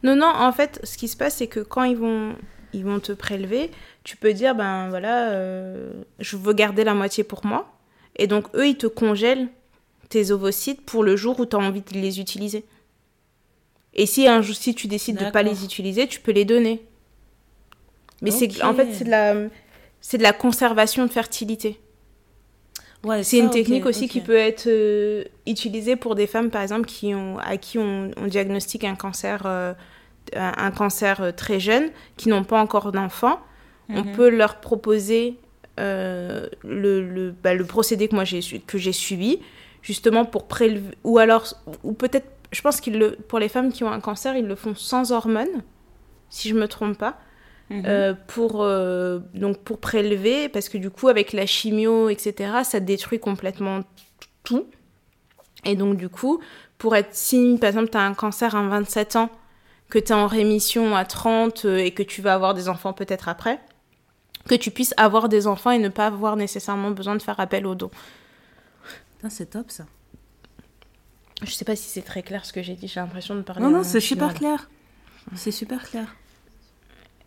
Non, non, en fait, ce qui se passe, c'est que quand ils vont, ils vont te prélever, tu peux dire, ben voilà, euh, je veux garder la moitié pour moi. Et donc, eux, ils te congèlent tes ovocytes pour le jour où tu as envie de les utiliser. Et si un jour, si tu décides de pas D'accord. les utiliser, tu peux les donner. Mais c'est, en fait, c'est de la, c'est de la conservation de fertilité. Ouais, C'est une technique aussi qui peut être euh, utilisée pour des femmes, par exemple, qui ont, à qui on, on diagnostique un cancer, euh, un, cancer euh, très jeune, qui n'ont pas encore d'enfant. On Mhm. peut leur proposer euh, le, le, bah, le procédé que moi j'ai que j'ai suivi, justement pour prélever, ou alors, ou peut-être, je pense qu'ils le, pour les femmes qui ont un cancer, ils le font sans hormones, si je me trompe pas. Mhm. Euh, pour, euh, donc pour prélever, parce que du coup, avec la chimio, etc., ça détruit complètement tout. Et donc, du coup, pour être, si par exemple, tu as un cancer à 27 ans, que tu es en rémission à 30 euh, et que tu vas avoir des enfants peut-être après, que tu puisses avoir des enfants et ne pas avoir nécessairement besoin de faire appel au don. Putain, c'est top ça. Je sais pas si c'est très clair ce que j'ai dit, j'ai l'impression de parler. Non, non, c'est super clair. C'est super clair.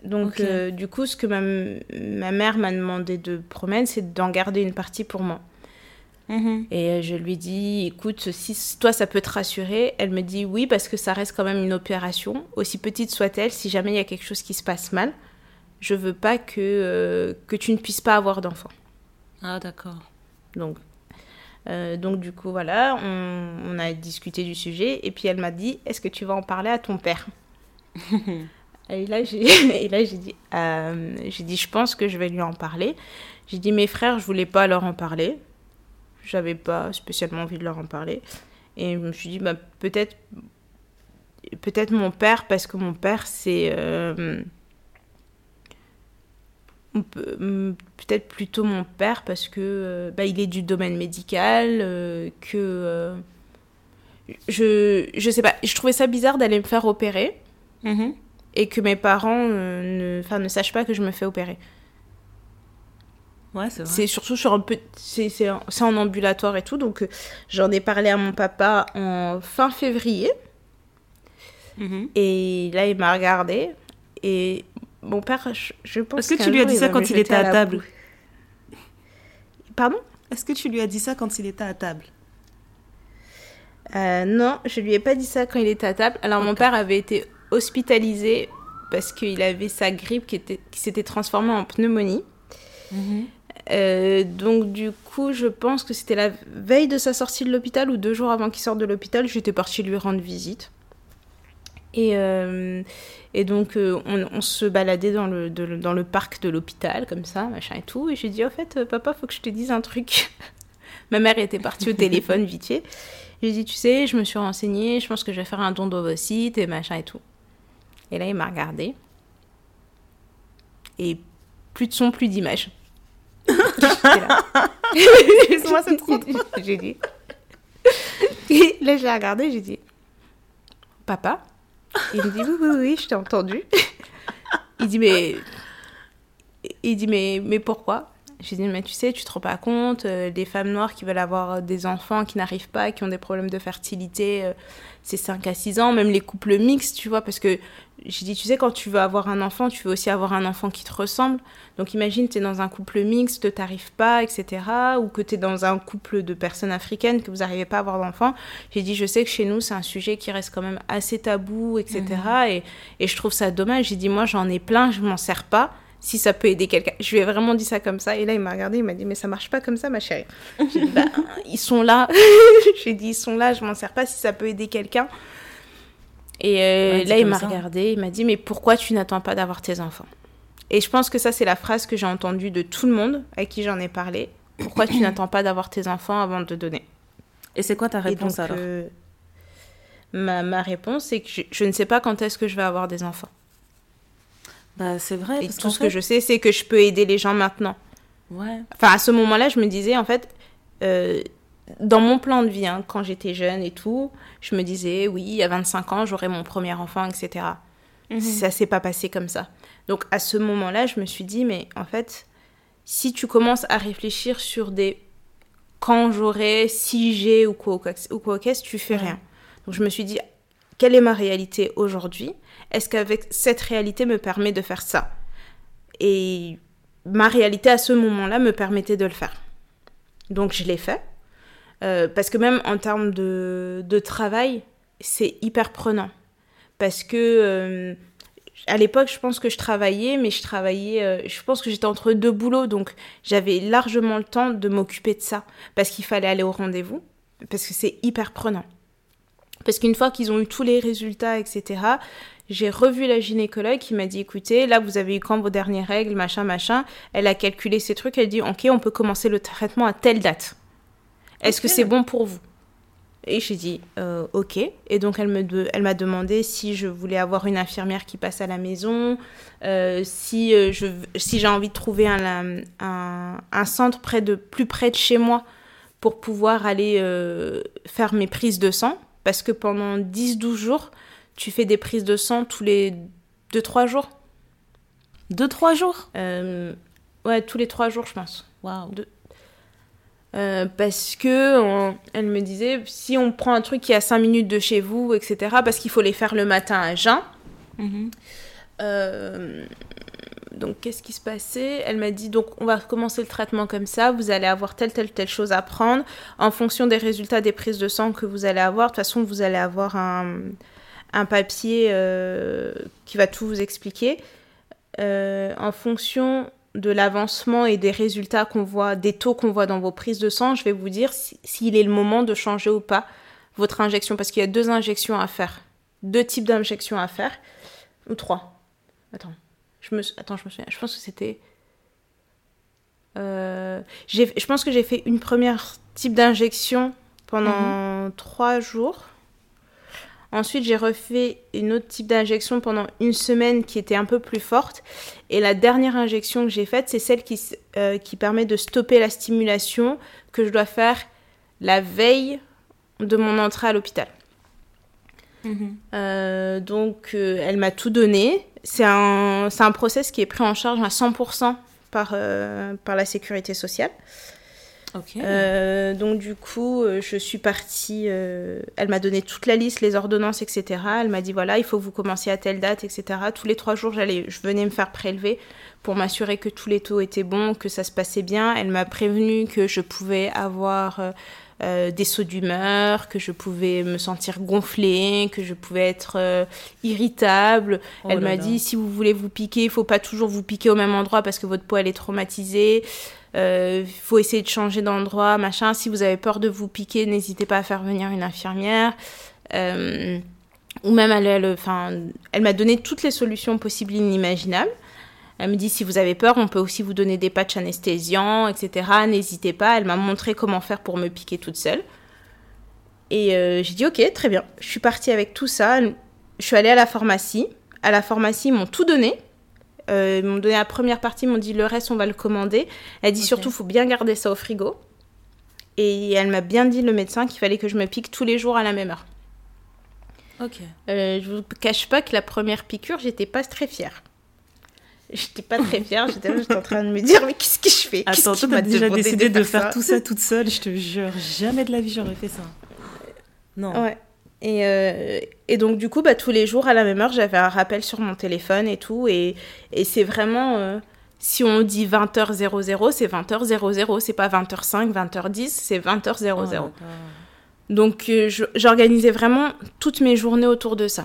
Donc, euh, du coup, ce que ma, ma mère m'a demandé de promettre, c'est d'en garder une partie pour moi. Mhm. Et je lui dis, écoute, si toi ça peut te rassurer, elle me dit oui parce que ça reste quand même une opération, aussi petite soit-elle, si jamais il y a quelque chose qui se passe mal, je veux pas que, euh, que tu ne puisses pas avoir d'enfant. Ah, d'accord. Donc, euh, donc du coup, voilà, on, on a discuté du sujet et puis elle m'a dit, est-ce que tu vas en parler à ton père? Et là, j'ai dit, euh, dit, je pense que je vais lui en parler. J'ai dit, mes frères, je voulais pas leur en parler. J'avais pas spécialement envie de leur en parler. Et je me suis dit, bah, peut-être peut-être mon père, parce que mon père, c'est... euh, peut-être plutôt mon père parce que euh, bah, il est du domaine médical euh, que euh, je je sais pas je trouvais ça bizarre d'aller me faire opérer Mhm. et que mes parents ne, ne sachent pas que je me fais opérer. Ouais, c'est surtout sur un peu, c'est c'est en, en ambulatoire et tout, donc euh, j'en ai parlé à mon papa en fin février Mhm. et là il m'a regardé Et mon père, je, pense Est-ce que tu lui as dit ça quand il était à, table Pardon? Est-ce que tu lui as dit ça quand il était à table? Euh, Non, je lui ai pas dit ça quand il était à table. Alors mon père avait été hospitalisé parce qu'il avait sa grippe qui, était, qui s'était transformée en pneumonie. Mhm. Euh, donc du coup, je pense que c'était la veille de sa sortie de l'hôpital ou deux jours avant qu'il sorte de l'hôpital, j'étais partie lui rendre visite. Et, euh, donc, euh, on, se baladait dans le, dans le parc de l'hôpital, comme ça, machin et tout. Et j'ai dit, au fait, papa, faut que je te dise un truc. Ma mère était partie au téléphone, vite fait. J'ai dit, tu sais, je me suis renseignée, je pense que je vais faire un don d'ovocytes et machin et tout. Et là, il m'a regardé. Et plus de son, plus d'image. C'est trop J'ai dit. Et là, je l'ai regardé, j'ai dit, papa, il me dit oui, oui, oui, je t'ai entendu. il dit mais, il dit mais, mais pourquoi? J'ai dit mais tu sais, tu te rends pas compte, euh, des femmes noires qui veulent avoir des enfants, qui n'arrivent pas, qui ont des problèmes de fertilité, euh, c'est 5 à 6 ans, même les couples mixtes, tu vois, parce que j'ai dit, tu sais, quand tu veux avoir un enfant, tu veux aussi avoir un enfant qui te ressemble. Donc imagine, tu es dans un couple mixte, t'arrives pas, etc. Ou que tu es dans un couple de personnes africaines, que vous n'arrivez pas à avoir d'enfant. J'ai dit, je sais que chez nous, c'est un sujet qui reste quand même assez tabou, etc. Mhm. Et, et, je trouve ça dommage. J'ai dit, moi, j'en ai plein, je m'en sers pas. Si ça peut aider quelqu'un. Je lui ai vraiment dit ça comme ça. Et là, il m'a regardé, il m'a dit, mais ça marche pas comme ça, ma chérie. J'ai dit, bah, ils sont là. J'ai dit, ils sont là, je m'en sers pas. Si ça peut aider quelqu'un. Et euh, là, il m'a regardé, il m'a dit, mais pourquoi tu n'attends pas d'avoir tes enfants? Et je pense que ça, c'est la phrase que j'ai entendue de tout le monde avec qui j'en ai parlé. Pourquoi tu n'attends pas d'avoir tes enfants avant de te donner? Et c'est quoi ta réponse alors? euh, ma, ma, réponse, c'est que je, ne sais pas quand est-ce que je vais avoir des enfants. Bah, c'est vrai. Et tout ce que je sais, c'est que je peux aider les gens maintenant. Ouais. Enfin, à ce moment-là, je me disais, en fait, euh, dans mon plan de vie, hein, quand j'étais jeune et tout, je me disais, oui, à 25 ans, j'aurai mon premier enfant, etc. Mhm. Ça s'est pas passé comme ça. Donc à ce moment-là, je me suis dit, mais en fait, si tu commences à réfléchir sur des quand j'aurai, si j'ai ou quoi, ou quoi qu'est-ce, tu fais rien. Donc je me suis dit, quelle est ma réalité aujourd'hui? Est-ce qu'avec cette réalité me permet de faire ça? Et ma réalité à ce moment-là me permettait de le faire. Donc je l'ai fait. Euh, parce que même en termes de, de travail, c'est hyper prenant. Parce que euh, à l'époque, je pense que je travaillais, mais je travaillais, euh, je pense que j'étais entre deux boulots, donc j'avais largement le temps de m'occuper de ça. Parce qu'il fallait aller au rendez-vous, parce que c'est hyper prenant. Parce qu'une fois qu'ils ont eu tous les résultats, etc., j'ai revu la gynécologue qui m'a dit écoutez, là vous avez eu quand vos dernières règles, machin, machin. Elle a calculé ces trucs, elle dit ok, on peut commencer le traitement à telle date. Est-ce que c'est bon pour vous? Et j'ai dit euh, ok. Et donc elle me elle m'a demandé si je voulais avoir une infirmière qui passe à la maison, euh, si euh, je si j'ai envie de trouver un, un, centre près de plus près de chez moi pour pouvoir aller faire mes prises de sang parce que pendant 10-12 jours, tu fais des prises de sang tous les 2-3 jours. 2-3 jours? Ouais, tous les 3 jours, je pense. Waouh. Euh, parce que elle me disait si on prend un truc qui est à 5 minutes de chez vous, etc., parce qu'il faut les faire le matin à jeun. Mhm. Euh, donc qu'est-ce qui se passait? Elle m'a dit donc on va commencer le traitement comme ça, vous allez avoir telle telle telle chose à prendre en fonction des résultats des prises de sang que vous allez avoir. De toute façon vous allez avoir un, un papier euh, qui va tout vous expliquer. en fonction de l'avancement et des résultats qu'on voit, des taux qu'on voit dans vos prises de sang, je vais vous dire s'il est le moment de changer ou pas votre injection, parce qu'il y a deux injections à faire, deux types d'injections à faire, ou trois. Attends, je me, attends, je me souviens, je pense que c'était... Euh, je pense que j'ai fait une première type d'injection pendant mhm. trois jours. Ensuite, j'ai refait une autre type d'injection pendant une semaine qui était un peu plus forte. Et la dernière injection que j'ai faite, c'est celle qui, euh, qui permet de stopper la stimulation que je dois faire la veille de mon entrée à l'hôpital. Mhm. Euh, donc, elle m'a tout donné. C'est un, un process qui est pris en charge à 100% par, par la sécurité sociale. Euh, donc du coup, euh, je suis partie, euh, elle m'a donné toute la liste, les ordonnances, etc. Elle m'a dit, voilà, il faut que vous commenciez à telle date, etc. Tous les trois jours, j'allais, je venais me faire prélever pour m'assurer que tous les taux étaient bons, que ça se passait bien. Elle m'a prévenu que je pouvais avoir des sauts d'humeur, que je pouvais me sentir gonflée, que je pouvais être irritable. Oh elle m'a dit, si vous voulez vous piquer, il faut pas toujours vous piquer au même endroit parce que votre peau, elle est traumatisée. Euh, faut essayer de changer d'endroit, machin. Si vous avez peur de vous piquer, n'hésitez pas à faire venir une infirmière. Euh, ou même, elle, elle, elle m'a donné toutes les solutions possibles et inimaginables. Elle me dit si vous avez peur, on peut aussi vous donner des patchs anesthésiants, etc. N'hésitez pas. Elle m'a montré comment faire pour me piquer toute seule. Et euh, j'ai dit ok, très bien. Je suis partie avec tout ça. Je suis allée à la pharmacie. À la pharmacie, ils m'ont tout donné. Euh, ils m'ont donné la première partie, ils m'ont dit le reste, on va le commander. Elle dit surtout, faut bien garder ça au frigo. Et elle m'a bien dit, le médecin, qu'il fallait que je me pique tous les jours à la même heure. Ok. Euh, je vous cache pas que la première piqûre, j'étais pas très fière. J'étais pas très fière, j'étais en train de me dire, mais qu'est-ce que je fais? Attends, toi, t'as déjà décidé de faire, tout ça toute seule, je te jure, jamais de la vie j'aurais fait ça. Non. Ouais. Et, euh, et, donc, du coup, bah, tous les jours, à la même heure, j'avais un rappel sur mon téléphone et tout. Et, et c'est vraiment, euh, si on dit 20h00, c'est 20h00. C'est pas 20h05, 20h10, c'est 20h00. donc, euh, j'organisais vraiment toutes mes journées autour de ça.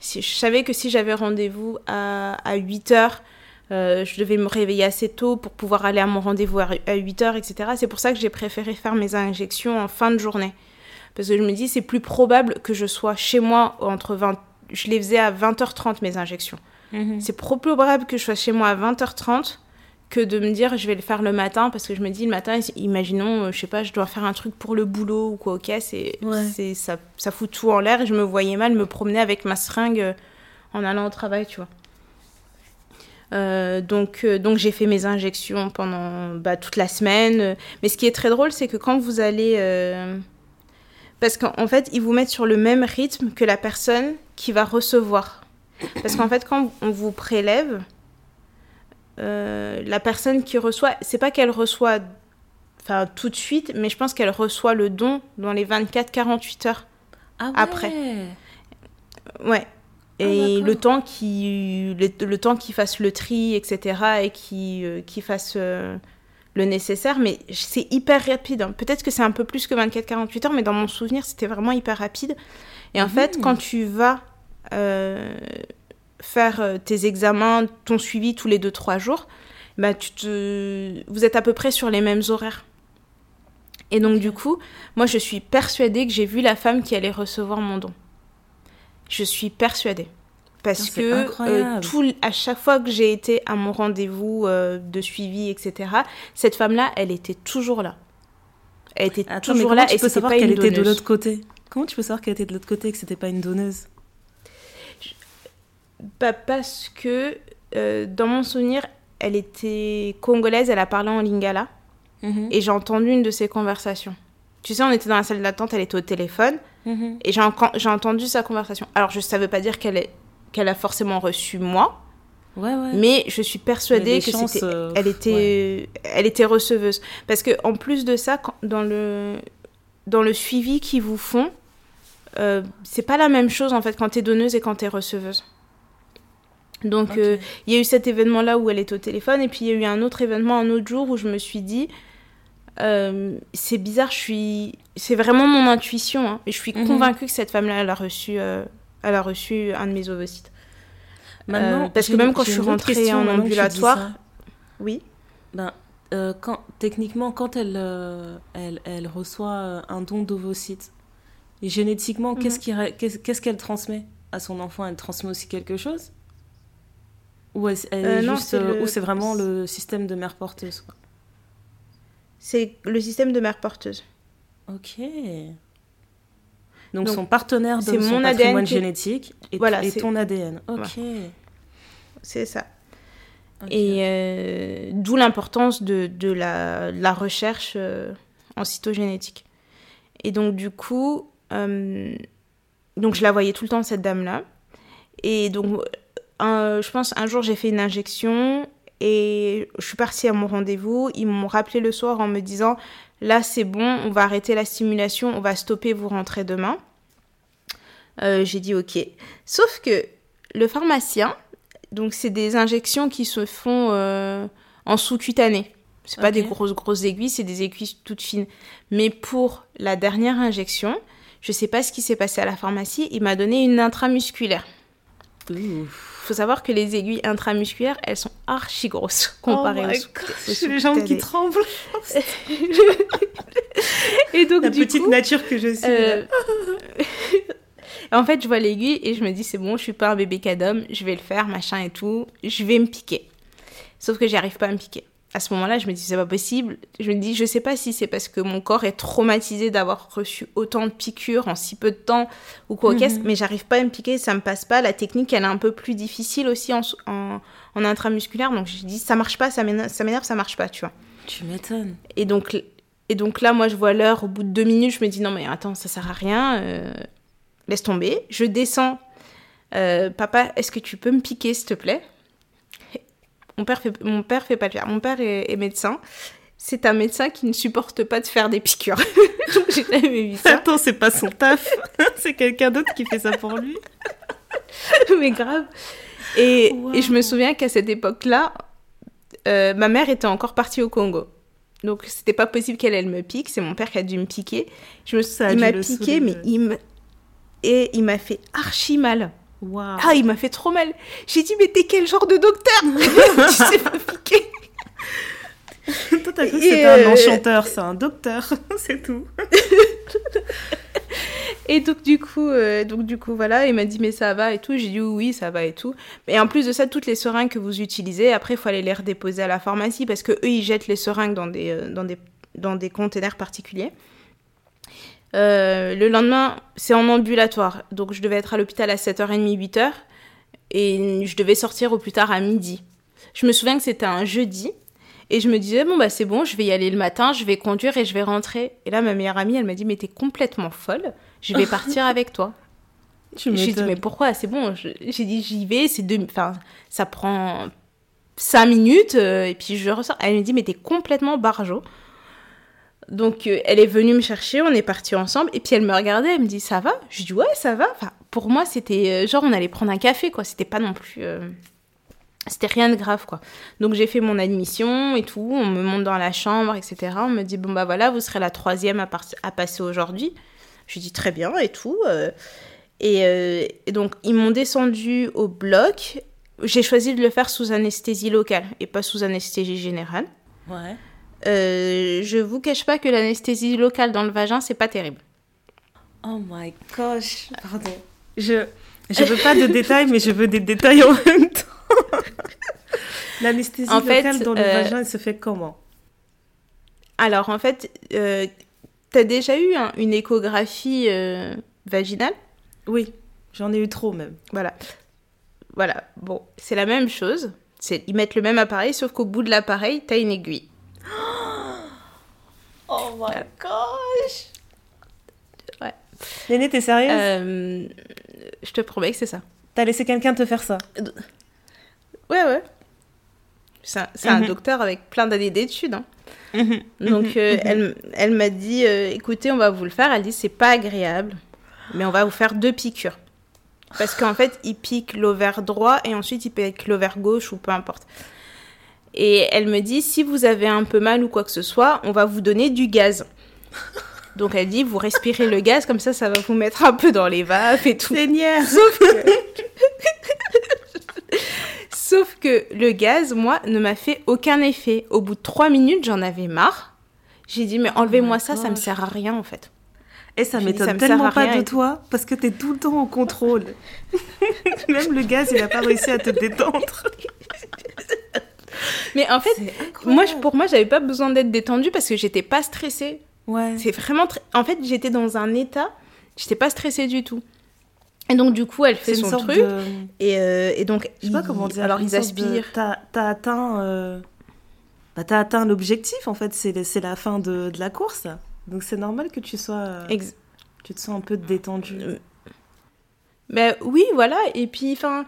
Si, je savais que si j'avais rendez-vous à, à 8h, je devais me réveiller assez tôt pour pouvoir aller à mon rendez-vous à, à 8h, etc. C'est pour ça que j'ai préféré faire mes injections en fin de journée. Parce que je me dis, c'est plus probable que je sois chez moi entre 20... Je les faisais à 20h30, mes injections. Mhm. C'est trop probable que je sois chez moi à 20h30 que de me dire je vais le faire le matin parce que je me dis le matin imaginons euh, je sais pas je dois faire un truc pour le boulot ou quoi ok c'est c'est ça, ça fout tout en l'air et je me voyais mal me promener avec ma seringue euh, en allant au travail tu vois euh, donc, donc j'ai fait mes injections pendant bah, toute la semaine. Mais ce qui est très drôle, c'est que quand vous allez parce qu'en fait, ils vous mettent sur le même rythme que la personne qui va recevoir. Parce qu'en fait, quand on vous prélève, euh, la personne qui reçoit, c'est pas qu'elle reçoit enfin, tout de suite, mais je pense qu'elle reçoit le don dans les 24-48 heures ah ouais. après. Ouais. Ah, et le temps qui le, temps qu'il fasse le tri, etc., et qui, euh, qui fasse euh, le nécessaire, mais c'est hyper rapide. Hein. Peut-être que c'est un peu plus que 24-48 heures, mais dans mon souvenir, c'était vraiment hyper rapide. Et en fait, quand tu vas euh, faire euh, tes examens, ton suivi tous les 2-3 jours, bah, tu te... vous êtes à peu près sur les mêmes horaires. Et donc, du coup, moi, je suis persuadée que j'ai vu la femme qui allait recevoir mon don. Je suis persuadée. Parce que euh, tout, à chaque fois que j'ai été à mon rendez-vous euh, de suivi, etc., cette femme-là, elle était toujours là. Elle était toujours là et tu peux savoir qu'elle était de l'autre côté? Comment tu peux savoir qu'elle était de l'autre côté et que c'était pas une donneuse? Bah, Parce que euh, dans mon souvenir, elle était congolaise, elle a parlé en lingala. Mhm. Et j'ai entendu une de ses conversations. Tu sais, on était dans la salle d'attente, elle était au téléphone. Mhm. Et j'ai entendu sa conversation. Alors, je ne savais pas dire qu'elle est qu'elle a forcément reçu moi. Ouais, ouais. Mais je suis persuadée que c'était, euh, elle était, elle était receveuse. Parce que en plus de ça, dans le, dans le suivi qu'ils vous font, euh, c'est pas la même chose en fait quand t'es donneuse et quand t'es receveuse. Donc euh, il y a eu cet événement là où elle est au téléphone et puis il y a eu un autre événement un autre jour où je me suis dit c'est bizarre, je suis, c'est vraiment mon intuition hein, et je suis mhm. convaincue que cette femme là elle a reçu elle a reçu un de mes ovocytes. Maintenant, euh, parce que même quand je suis rentrée en ambulatoire, oui. Ben, euh, quand, techniquement, quand elle, euh, elle, elle, reçoit un don d'ovocytes, génétiquement, qu'est-ce mhm. qu'est-ce qu'elle transmet à son enfant? Elle transmet aussi quelque chose? Ou est, c'est vraiment le système de mère porteuse C'est le système de mère porteuse. Ok. Donc, son partenaire de son mon patrimoine génétique et, voilà, et ton ADN. Ok. C'est ça. Et euh, d'où l'importance de, de la, la, recherche euh, en cytogénétique. Et donc du coup, euh, donc je la voyais tout le temps cette dame-là. Et donc, je pense un jour j'ai fait une injection Et je suis partie à mon rendez-vous. Ils m'ont rappelé le soir en me disant Là, c'est bon, on va arrêter la stimulation, on va stopper, vous rentrez demain. Euh, j'ai dit ok. Sauf que le pharmacien, donc c'est des injections qui se font euh, en sous-cutané. C'est pas Ok. des grosses grosses aiguilles, c'est des aiguilles toutes fines. Mais pour la dernière injection, je sais pas ce qui s'est passé à la pharmacie, il m'a donné une intramusculaire. Ouh. Faut savoir que les aiguilles intramusculaires, elles sont archi grosses comparées oh my aux j'ai les jambes qui tremblent. Et donc La du petite coup, nature que je suis. Euh, en fait, je vois l'aiguille et je me dis, c'est bon, je suis pas un bébé cadom, je vais le faire, machin et tout, je vais me piquer. Sauf que j'y arrive pas à me piquer. À ce moment-là, je me dis, c'est pas possible. Je me dis, je sais pas si c'est parce que mon corps est traumatisé d'avoir reçu autant de piqûres en si peu de temps ou quoi qu'est-ce, Mhm. mais j'arrive pas à me piquer, ça me passe pas. La technique, elle est un peu plus difficile aussi en, en, en intramusculaire, donc je dis, ça marche pas, ça m'énerve, ça m'énerve, ça marche pas, tu vois. Tu m'étonnes. Et donc, et donc là, moi, je vois l'heure, au bout de deux minutes, je me dis non, mais attends, ça sert à rien, euh, laisse tomber. Je descends. Euh, papa, est-ce que tu peux me piquer, s'il te plaît? Mon père, fait, mon père fait pas le faire. Mon père est, est médecin. C'est un médecin qui ne supporte pas de faire des piqûres. j'ai jamais vu ça. Attends, c'est pas son taf. c'est quelqu'un d'autre qui fait ça pour lui. mais grave. Et, Wow. et je me souviens qu'à cette époque-là, euh, ma mère était encore partie au Congo. Donc c'était pas possible qu'elle elle me pique, c'est mon père qui a dû me piquer. Je me Ça il m'a piqué mais il et il m'a fait archi mal. Ah, il m'a fait trop mal. J'ai dit mais t'es quel genre de docteur? Tu sais pas piquer. Toi, t'as cru que c'était euh, un enchanteur, c'est un docteur, c'est tout. Et donc du coup, euh, donc du coup voilà, il m'a dit mais ça va et tout. J'ai dit oui, oui, ça va et tout. Et en plus de ça, toutes les seringues que vous utilisez, après il faut aller les redéposer à la pharmacie parce que eux ils jettent les seringues dans des euh, dans des dans des containers particuliers. Euh, le lendemain, c'est en ambulatoire, donc je devais être à l'hôpital à 7h30, 8h, et je devais sortir au plus tard à midi. Je me souviens que c'était un jeudi, et je me disais, bon, bah c'est bon, je vais y aller le matin, je vais conduire et je vais rentrer. Et là, ma meilleure amie, elle m'a dit, mais t'es complètement folle, je vais partir avec toi. J'ai dit, mais pourquoi? C'est bon. J'ai dit, j'y vais, c'est deux... Enfin, ça prend cinq minutes, euh, et puis je ressors. Elle me dit, mais t'es complètement barjo. Donc, euh, elle est venue me chercher, on est partis ensemble, et puis elle me regardait, elle me dit, ça va? Je dis, ouais, ça va. Enfin, pour moi, c'était euh, genre, on allait prendre un café, quoi. C'était pas non plus... euh, C'était rien de grave, quoi. Donc, j'ai fait mon admission et tout, on me monte dans la chambre, etc. On me dit, bon, bah voilà, vous serez la troisième à, passer aujourd'hui. Je dis, très bien, et tout. et, et donc, ils m'ont descendu au bloc. J'ai choisi de le faire sous anesthésie locale et pas sous anesthésie générale. Ouais. Euh, je vous cache pas que l'anesthésie locale dans le vagin, c'est pas terrible. Oh my gosh. Pardon. Je, je veux pas de détails, mais je veux des détails en même temps. L'anesthésie fait, locale dans le euh, vagin, elle se fait comment? Alors, en fait, euh, t'as déjà eu un- une échographie euh, vaginale? Oui, j'en ai eu trop même. Voilà. Voilà. Bon, c'est la même chose. C'est, ils mettent le même appareil, sauf qu'au bout de l'appareil, t'as une aiguille. Oh my gosh. Ouais. Néné, t'es sérieuse? Euh, je te promets que c'est ça. T'as laissé quelqu'un te faire ça? Ouais, ouais. C'est un, Mhm. docteur avec plein d'années d'études. hein. Mhm, Donc, mhm, euh, elle, elle m'a dit euh, écoutez, on va vous le faire. Elle dit c'est pas agréable, mais on va vous faire deux piqûres. Parce qu'en fait, il pique l'ovaire droit et ensuite il pique l'ovaire gauche ou peu importe. Et elle me dit si vous avez un peu mal ou quoi que ce soit, on va vous donner du gaz. Donc elle dit vous respirez le gaz, comme ça, ça va vous mettre un peu dans les vagues et tout. Seigneur Sauf que... Sauf que le gaz, moi, ne m'a fait aucun effet. Au bout de trois minutes, j'en avais marre. J'ai dit, mais enlevez-moi my ça, ça me sert à rien, en fait. Et ça m'étonne tellement pas de et toi, parce que t'es tout le temps au contrôle. Même le gaz, il a pas réussi à te détendre. Mais en fait, moi, pour moi, j'avais pas besoin d'être détendue parce que j'étais pas stressée. Ouais. C'est vraiment... En fait, j'étais dans un état... J'étais pas stressée du tout. Et donc, du coup, elle fait son truc. de... Et, euh, et donc, Je sais pas comment dire. Alors, ils sorte de- aspirent. T'as atteint, euh, bah, t'as atteint l'objectif en fait. C'est la fin de, de la course. Donc c'est normal que tu sois, euh, Ex- tu te sens un peu détendu. Euh, Ben oui, voilà. Et puis, enfin,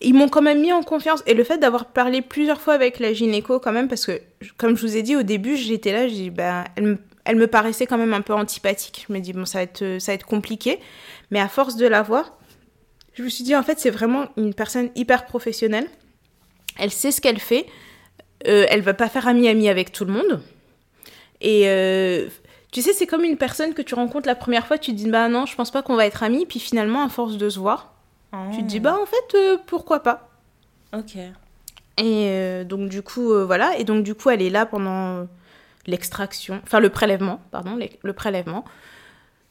ils m'ont quand même mis en confiance. Et le fait d'avoir parlé plusieurs fois avec la gynéco, quand même, parce que, comme je vous ai dit au début, j'étais là, j'ai ben, elle, me, elle me paraissait quand même un peu antipathique. Je me dis, bon, ça va être, ça va être compliqué. Mais à force de la voir, je me suis dit, en fait, c'est vraiment une personne hyper professionnelle. Elle sait ce qu'elle fait. Euh, elle va pas faire ami-ami avec tout le monde. Et euh, tu sais, c'est comme une personne que tu rencontres la première fois, tu te dis, bah non, je pense pas qu'on va être amis. Puis finalement, à force de se voir, tu te dis, bah en fait, euh, pourquoi pas Ok. Et euh, donc, du coup, euh, voilà. Et donc, du coup, elle est là pendant l'extraction, enfin le prélèvement, pardon, le, prélèvement.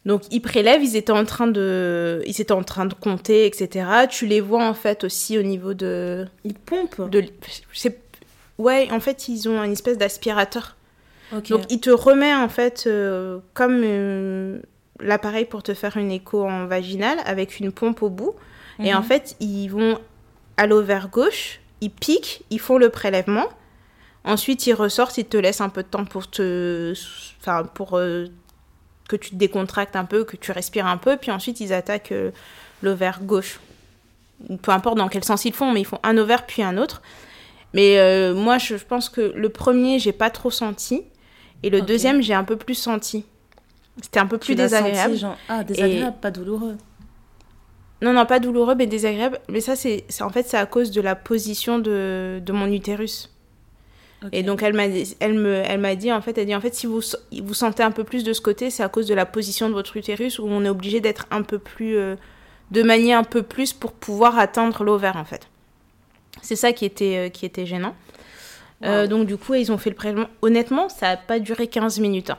Donc, ils prélèvent, ils étaient en train de, ils étaient en train de compter, etc. Tu les vois en fait aussi au niveau de, Il pompe. de, ouais, en fait, ils ont une espèce d'aspirateur. Ok. Donc, il te remet en fait euh, comme euh, l'appareil pour te faire une écho en vaginal avec une pompe au bout. Et en Mhm. fait, ils vont à l'ovaire gauche, ils piquent, ils font le prélèvement. Ensuite, ils ressortent, ils te laissent un peu de temps pour te. Enfin, pour euh, que tu te décontractes un peu, que tu respires un peu. Puis ensuite, ils attaquent euh, l'ovaire gauche. Peu importe dans quel sens ils font, mais ils font un ovaire puis un autre. Mais euh, moi, je pense que le premier, j'ai pas trop senti. Et le deuxième, j'ai un peu plus senti. C'était un peu Tu plus senti, désagréable. genre, Ah, désagréable, pas douloureux. Non, non, pas douloureux, mais désagréable. Mais ça, c'est c'est- en fait, c'est à cause de la position de, de mon utérus. Et donc, elle m'a dit- elle me, elle m'a dit, en fait, elle dit, en fait, si vous, vous sentez un peu plus de ce côté, c'est à cause de la position de votre utérus où on est obligé d'être un peu plus, euh, de manier un peu plus pour pouvoir atteindre l'ovaire, en fait. C'est ça qui était, euh, qui était gênant. Euh, donc, du coup, ils ont fait le prélèvement. Honnêtement, ça n'a pas duré 15 minutes. hein.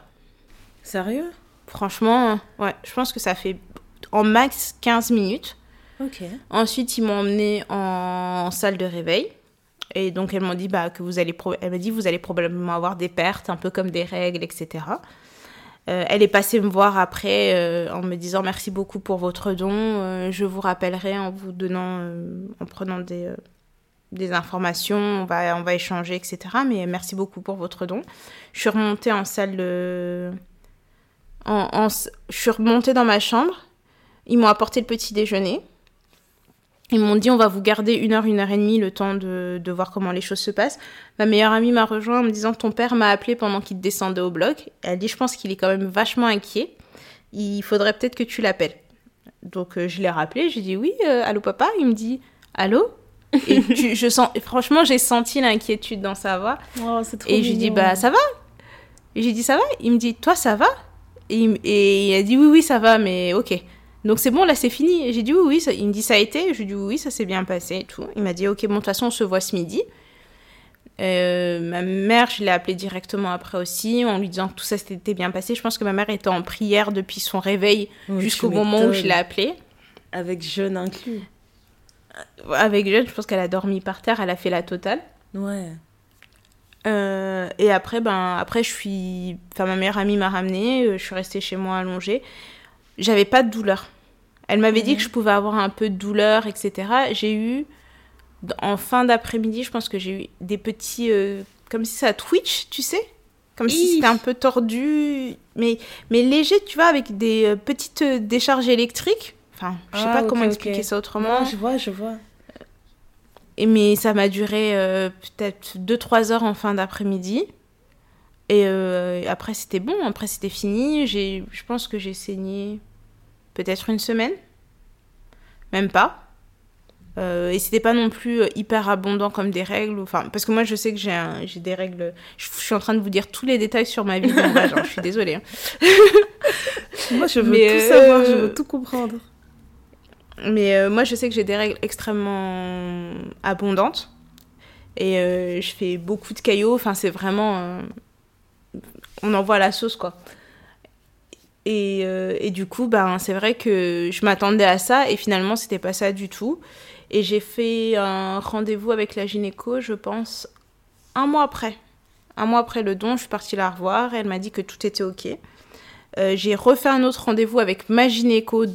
Sérieux? Franchement, ouais, je pense que ça fait en max 15 minutes. Ok. Ensuite, ils m'ont emmené en salle de réveil. Et donc, elles m'ont dit bah, que vous allez, pro- elle m'a dit, vous allez probablement avoir des pertes, un peu comme des règles, etc. Euh, elle est passée me voir après euh, en me disant merci beaucoup pour votre don. Euh, je vous rappellerai en vous donnant, en prenant des, des informations. On va, on va échanger, etc. Mais merci beaucoup pour votre don. Je suis remontée en salle de... En, en- je suis remontée dans ma chambre. Ils m'ont apporté le petit déjeuner. Ils m'ont dit on va vous garder une heure, une heure et demie le temps de, de voir comment les choses se passent. Ma meilleure amie m'a rejoint en me disant ton père m'a appelé pendant qu'il descendait au bloc. Elle dit je pense qu'il est quand même vachement inquiet. Il faudrait peut-être que tu l'appelles. Donc euh, je l'ai rappelé, j'ai dit oui, euh, allô papa? Il me dit allô? Et tu- je sens, franchement j'ai senti l'inquiétude dans sa voix. Oh, trop Et j'ai dit, bah ça va? J'ai dit, ça va? Il me dit, toi ça va? Et il, et il a dit, oui, oui, ça va, mais ok. Donc c'est bon, là c'est fini. Et j'ai dit, oui, oui. Ça... Il me dit, ça a été Je lui ai dit, oui, ça s'est bien passé et tout. Il m'a dit, ok, bon, de toute façon, on se voit ce midi. Euh, ma mère, je l'ai appelée directement après aussi, en lui disant que tout ça s'était bien passé. Je pense que ma mère était en prière depuis son réveil jusqu'au moment où je l'ai appelée. Avec jeûne inclus. Avec Jeanne, je pense qu'elle a dormi par terre, elle a fait la totale. Ouais. Euh, et après, ben, après, je suis. Enfin, ma meilleure amie m'a ramenée, euh, je suis restée chez moi allongée. J'avais pas de douleur. Elle m'avait dit Mhm. que je pouvais avoir un peu de douleur, etc. J'ai eu. En fin d'après-midi, je pense que j'ai eu des petits. euh, comme si ça twitch, tu sais? Comme si c'était un peu tordu, mais, mais léger, tu vois, avec des petites décharges électriques. Enfin, je sais Ah, pas comment expliquer ça autrement. Non, je vois, je vois. Et mais ça m'a duré euh, peut-être 2-3 heures en fin d'après-midi. Et euh, après, c'était bon. Après, c'était fini. Je pense que j'ai saigné peut-être une semaine. Même pas. Euh, et c'était pas non plus euh, hyper abondant comme des règles. Enfin, parce que moi, je sais que j'ai, un- j'ai des règles. Je, je suis en train de vous dire tous les détails sur ma vie. Genre, je suis désolée. hein. Moi, je veux Mais, tout euh, savoir, je veux tout comprendre. Mais euh, moi, je sais que j'ai des règles extrêmement abondantes. Et euh, je fais beaucoup de caillots. Enfin, c'est vraiment. euh, on envoie la sauce, quoi. Et, euh, et du coup, ben, c'est vrai que je m'attendais à ça. Et finalement, c'était pas ça du tout. Et j'ai fait un rendez-vous avec la gynéco, je pense, un mois après. Un mois après le don, je suis partie la revoir. Et elle m'a dit que tout était OK. Euh, j'ai refait un autre rendez-vous avec ma gynéco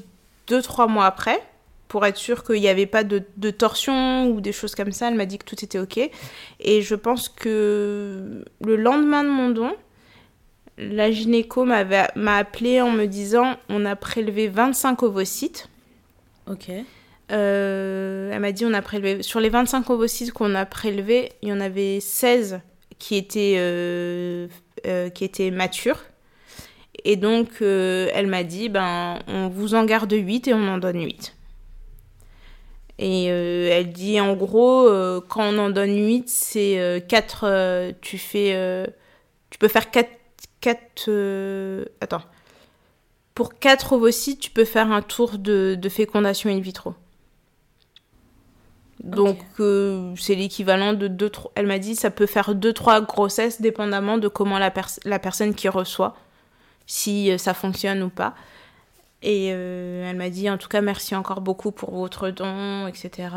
deux, trois mois après, pour être sûre qu'il n'y avait pas de, de torsion ou des choses comme ça. Elle m'a dit que tout était OK. Et je pense que le lendemain de mon don, la gynéco m'a appelé en me disant on a prélevé 25 ovocytes. Ok. elle m'a dit on a prélevé sur les 25 ovocytes qu'on a prélevés, il y en avait 16 qui étaient qui étaient matures. Et donc elle m'a dit ben on vous en garde 8 et on en donne 8. Et euh, elle dit en gros, euh, quand on en donne 8, c'est 4. Euh, tu fais. tu peux faire 4. 4 attends. Pour 4 ovocytes, tu peux faire un tour de, de fécondation in vitro. Donc, c'est l'équivalent de 2. Elle m'a dit ça peut faire 2-3 grossesses, dépendamment de comment la, la personne qui reçoit, si ça fonctionne ou pas. Et euh, elle m'a dit en tout cas merci encore beaucoup pour votre don, etc.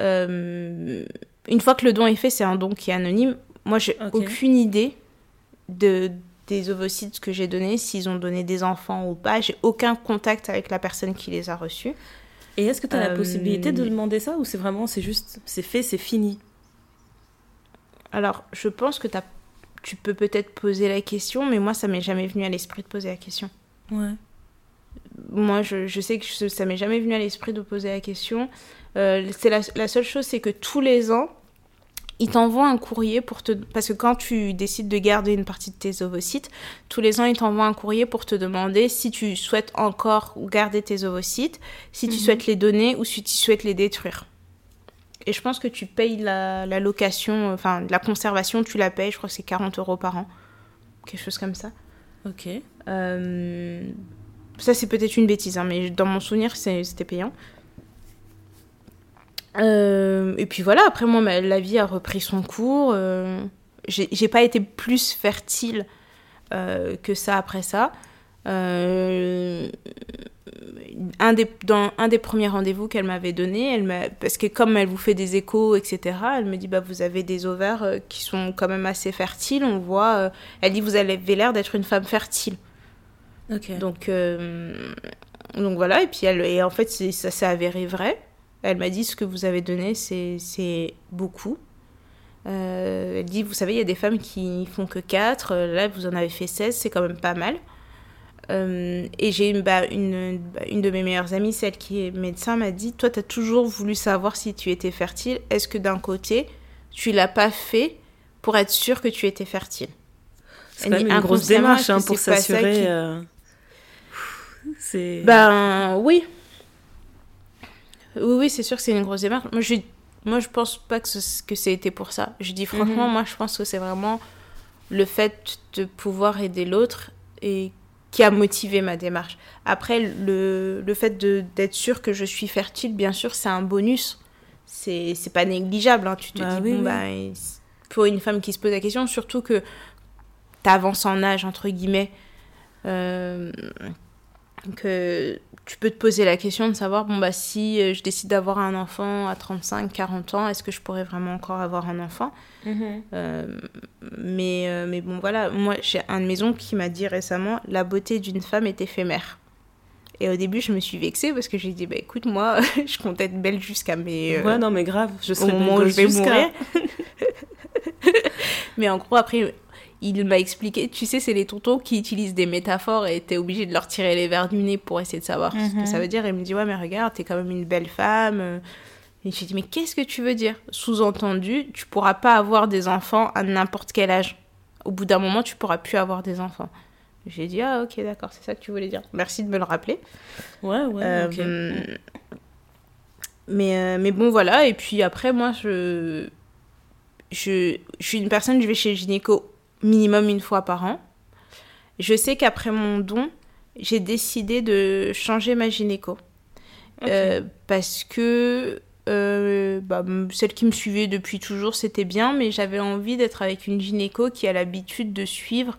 Euh, une fois que le don est fait, c'est un don qui est anonyme. Moi, j'ai aucune idée de, des ovocytes que j'ai donnés, s'ils ont donné des enfants ou pas. J'ai aucun contact avec la personne qui les a reçus. Et est-ce que tu as la possibilité de euh, demander ça ou c'est vraiment, c'est juste, c'est fait, c'est fini? Alors, je pense que as, tu peux peut-être poser la question, mais moi, ça m'est jamais venu à l'esprit de poser la question. Ouais moi, je, je, sais que ça m'est jamais venu à l'esprit de poser la question. Euh, c'est la, la, seule chose, c'est que tous les ans, ils t'envoient un courrier pour te... Parce que quand tu décides de garder une partie de tes ovocytes, tous les ans, ils t'envoient un courrier pour te demander si tu souhaites encore garder tes ovocytes, si tu mhm. souhaites les donner ou si tu souhaites les détruire. Et je pense que tu payes la, la location, enfin, la conservation, tu la payes, je crois que c'est 40 euros par an. Quelque chose comme ça. Ok. Euh, ça, c'est peut-être une bêtise, hein, mais dans mon souvenir, c'était payant. Euh, et puis voilà, après moi, la vie a repris son cours. Euh, j'ai pas été plus fertile euh, que ça après ça. un des, dans un des premiers rendez-vous qu'elle m'avait donné, elle parce que comme elle vous fait des échos, etc., elle me dit bah, Vous avez des ovaires qui sont quand même assez fertiles. On voit, elle dit Vous avez l'air d'être une femme fertile. Donc, euh, donc voilà, et puis elle, et en fait, ça s'est avéré vrai. Elle m'a dit ce que vous avez donné, c'est beaucoup. Euh, elle dit, vous savez, il y a des femmes qui font que 4, là vous en avez fait 16, c'est quand même pas mal. Euh, et j'ai une, bah, une, une, de mes meilleures amies, celle qui est médecin, m'a dit, toi, tu as toujours voulu savoir si tu étais fertile. Est-ce que d'un côté, tu l'as pas fait pour être sûre que tu étais fertile? C'est une grosse démarche hein, pour s'assurer. C'est. Ben oui. Oui, oui, c'est sûr que c'est une grosse démarche. Moi, je, moi, je pense pas que, ce, que c'était pour ça. Je dis franchement, mhm. moi, je pense que c'est vraiment le fait de pouvoir aider l'autre et qui a motivé ma démarche. Après, le, le fait d'être sûr que je suis fertile, bien sûr, c'est un bonus. C'est pas négligeable. Hein. Tu te bah dis, bon, bah, pour une femme qui se pose la question, surtout que tu avances en âge, entre guillemets. Euh, que tu peux te poser la question de savoir bon bah si euh, je décide d'avoir un enfant à 35 40 ans est-ce que je pourrais vraiment encore avoir un enfant? Mm-hmm. euh, mais euh, mais bon voilà. Moi j'ai un de mes oncles qui m'a dit récemment la beauté d'une femme est éphémère. Et au début je me suis vexée parce que j'ai dit bah écoute moi je compte être belle jusqu'à mes ouais non mais grave je serai au moment où je vais mourir. Mais en gros après il m'a expliqué, tu sais, c'est les tontons qui utilisent des métaphores et t'es obligé de leur tirer les verres du nez pour essayer de savoir ce que ça mhm. veut dire. Et il me dit, ouais, mais regarde, t'es quand même une belle femme. Et j'ai dit, mais qu'est-ce que tu veux dire? Sous-entendu, tu pourras pas avoir des enfants à n'importe quel âge. Au bout d'un moment, tu pourras plus avoir des enfants. J'ai dit, ah ok, d'accord, c'est ça que tu voulais dire. Merci de me le rappeler. Ouais, ouais, euh, ok. Mais, euh, mais bon, voilà. Et puis après, moi, je, je, je suis une personne, je vais chez le gynéco minimum une fois par an. Je sais qu'après mon don, j'ai décidé de changer ma gynéco. Euh, parce que euh, bah, celle qui me suivait depuis toujours, c'était bien, mais j'avais envie d'être avec une gynéco qui a l'habitude de suivre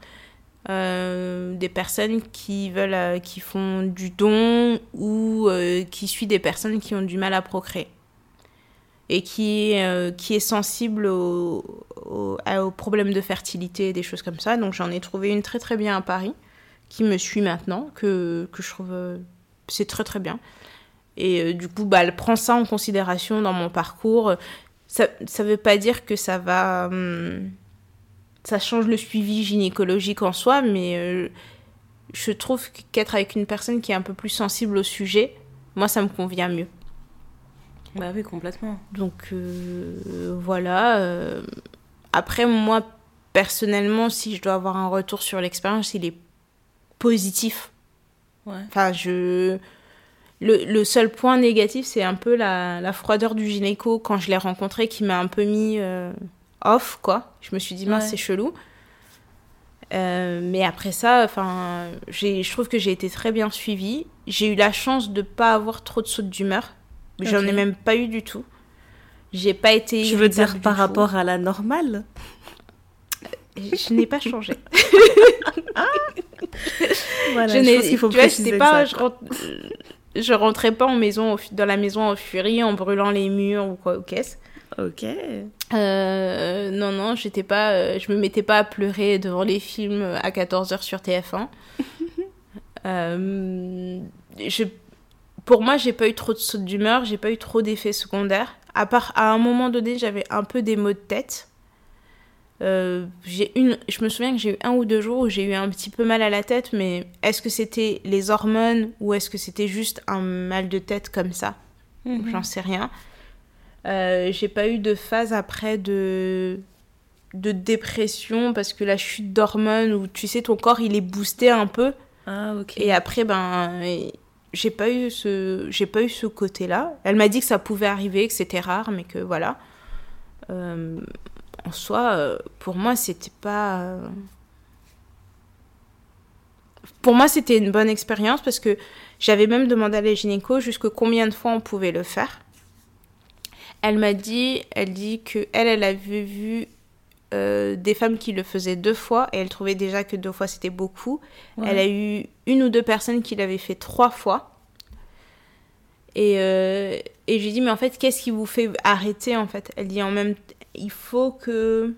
euh, des personnes qui veulent, qui font du don ou qui suit des personnes qui ont du mal à procréer et qui, euh, qui est sensible aux, problèmes de fertilité et des choses comme ça. Donc j'en ai trouvé une très très bien à Paris, qui me suit maintenant, que, que je trouve euh, c'est très très bien. Et euh, du coup, bah, elle prend ça en considération dans mon parcours. Ça ne veut pas dire que ça va... Hum, ça change le suivi gynécologique en soi, mais je trouve qu'être avec une personne qui est un peu plus sensible au sujet, moi, ça me convient mieux. Bah oui, complètement. Donc euh, voilà. euh, Après, moi, personnellement, si je dois avoir un retour sur l'expérience, il est positif. Ouais. Enfin, je. Le, le seul point négatif, c'est un peu la, la froideur du gynéco quand je l'ai rencontré qui m'a un peu mis euh, off, quoi. Je me suis dit, mince, Ouais. c'est chelou. Euh, mais après ça, enfin, je trouve que j'ai été très bien suivie. J'ai eu la chance de pas avoir trop de sautes d'humeur. J'en ai même pas eu du tout. J'ai pas été. Tu veux dire par tout. rapport à la normale? Je n'ai pas changé. Voilà, je je n'ai, pense qu'il faut tu vois, préciser c'était pas, ça, je, rentre- je rentrais pas en maison, dans la maison en furie, en brûlant les murs ou quoi, ou qu'est-ce. Ok. Euh, non, non, j'étais pas, euh, je me mettais pas à pleurer devant les films à 14h sur TF1. Euh, je, pour moi, j'ai pas eu trop de sautes d'humeur, j'ai pas eu trop d'effets secondaires. À part, à un moment donné, j'avais un peu des maux de tête. Euh, j'ai une, je me souviens que j'ai eu un ou deux jours où j'ai eu un petit peu mal à la tête, mais est-ce que c'était les hormones ou est-ce que c'était juste un mal de tête comme ça? Mhm. J'en sais rien. Euh, j'ai pas eu de phase après de de dépression parce que la chute d'hormones où tu sais ton corps il est boosté un peu Ah, ok. et après ben j'ai pas eu ce j'ai pas eu ce côté là elle m'a dit que ça pouvait arriver que c'était rare mais que voilà. Euh, en soi euh, pour moi c'était pas euh, pour moi c'était une bonne expérience parce que j'avais même demandé à la gynéco jusque combien de fois on pouvait le faire. Elle m'a dit elle dit que elle elle avait vu euh, des femmes qui le faisaient deux fois et elle trouvait déjà que deux fois c'était beaucoup Ouais. elle a eu une ou deux personnes qui l'avaient fait trois fois. Et, euh, et je lui mais en fait, qu'est-ce qui vous fait arrêter en fait? Elle dit, en même il faut que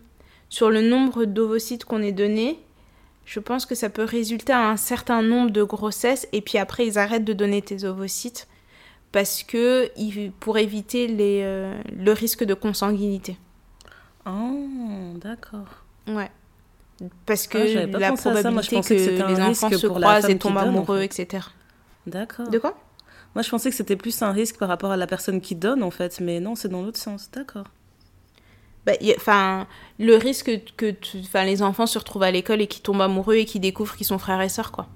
sur le nombre d'ovocytes qu'on est donné, je pense que ça peut résulter à un certain nombre de grossesses et puis après, ils arrêtent de donner tes ovocytes parce que pour éviter les, euh, le risque de consanguinité. Oh, d'accord. Ouais. Parce que Ah, la ça. Moi, je probabilité que, que les enfants se pour croisent et tombent donne, en amoureux, fait. etc. D'accord. De quoi? Moi, je pensais que c'était plus un risque par rapport à la personne qui donne, en fait. Mais non, c'est dans l'autre sens. D'accord. Bah, Enfin, le risque que tu- les enfants se retrouvent à l'école et qu'ils tombent amoureux et qu'ils découvrent qu'ils sont frères et sœurs, quoi.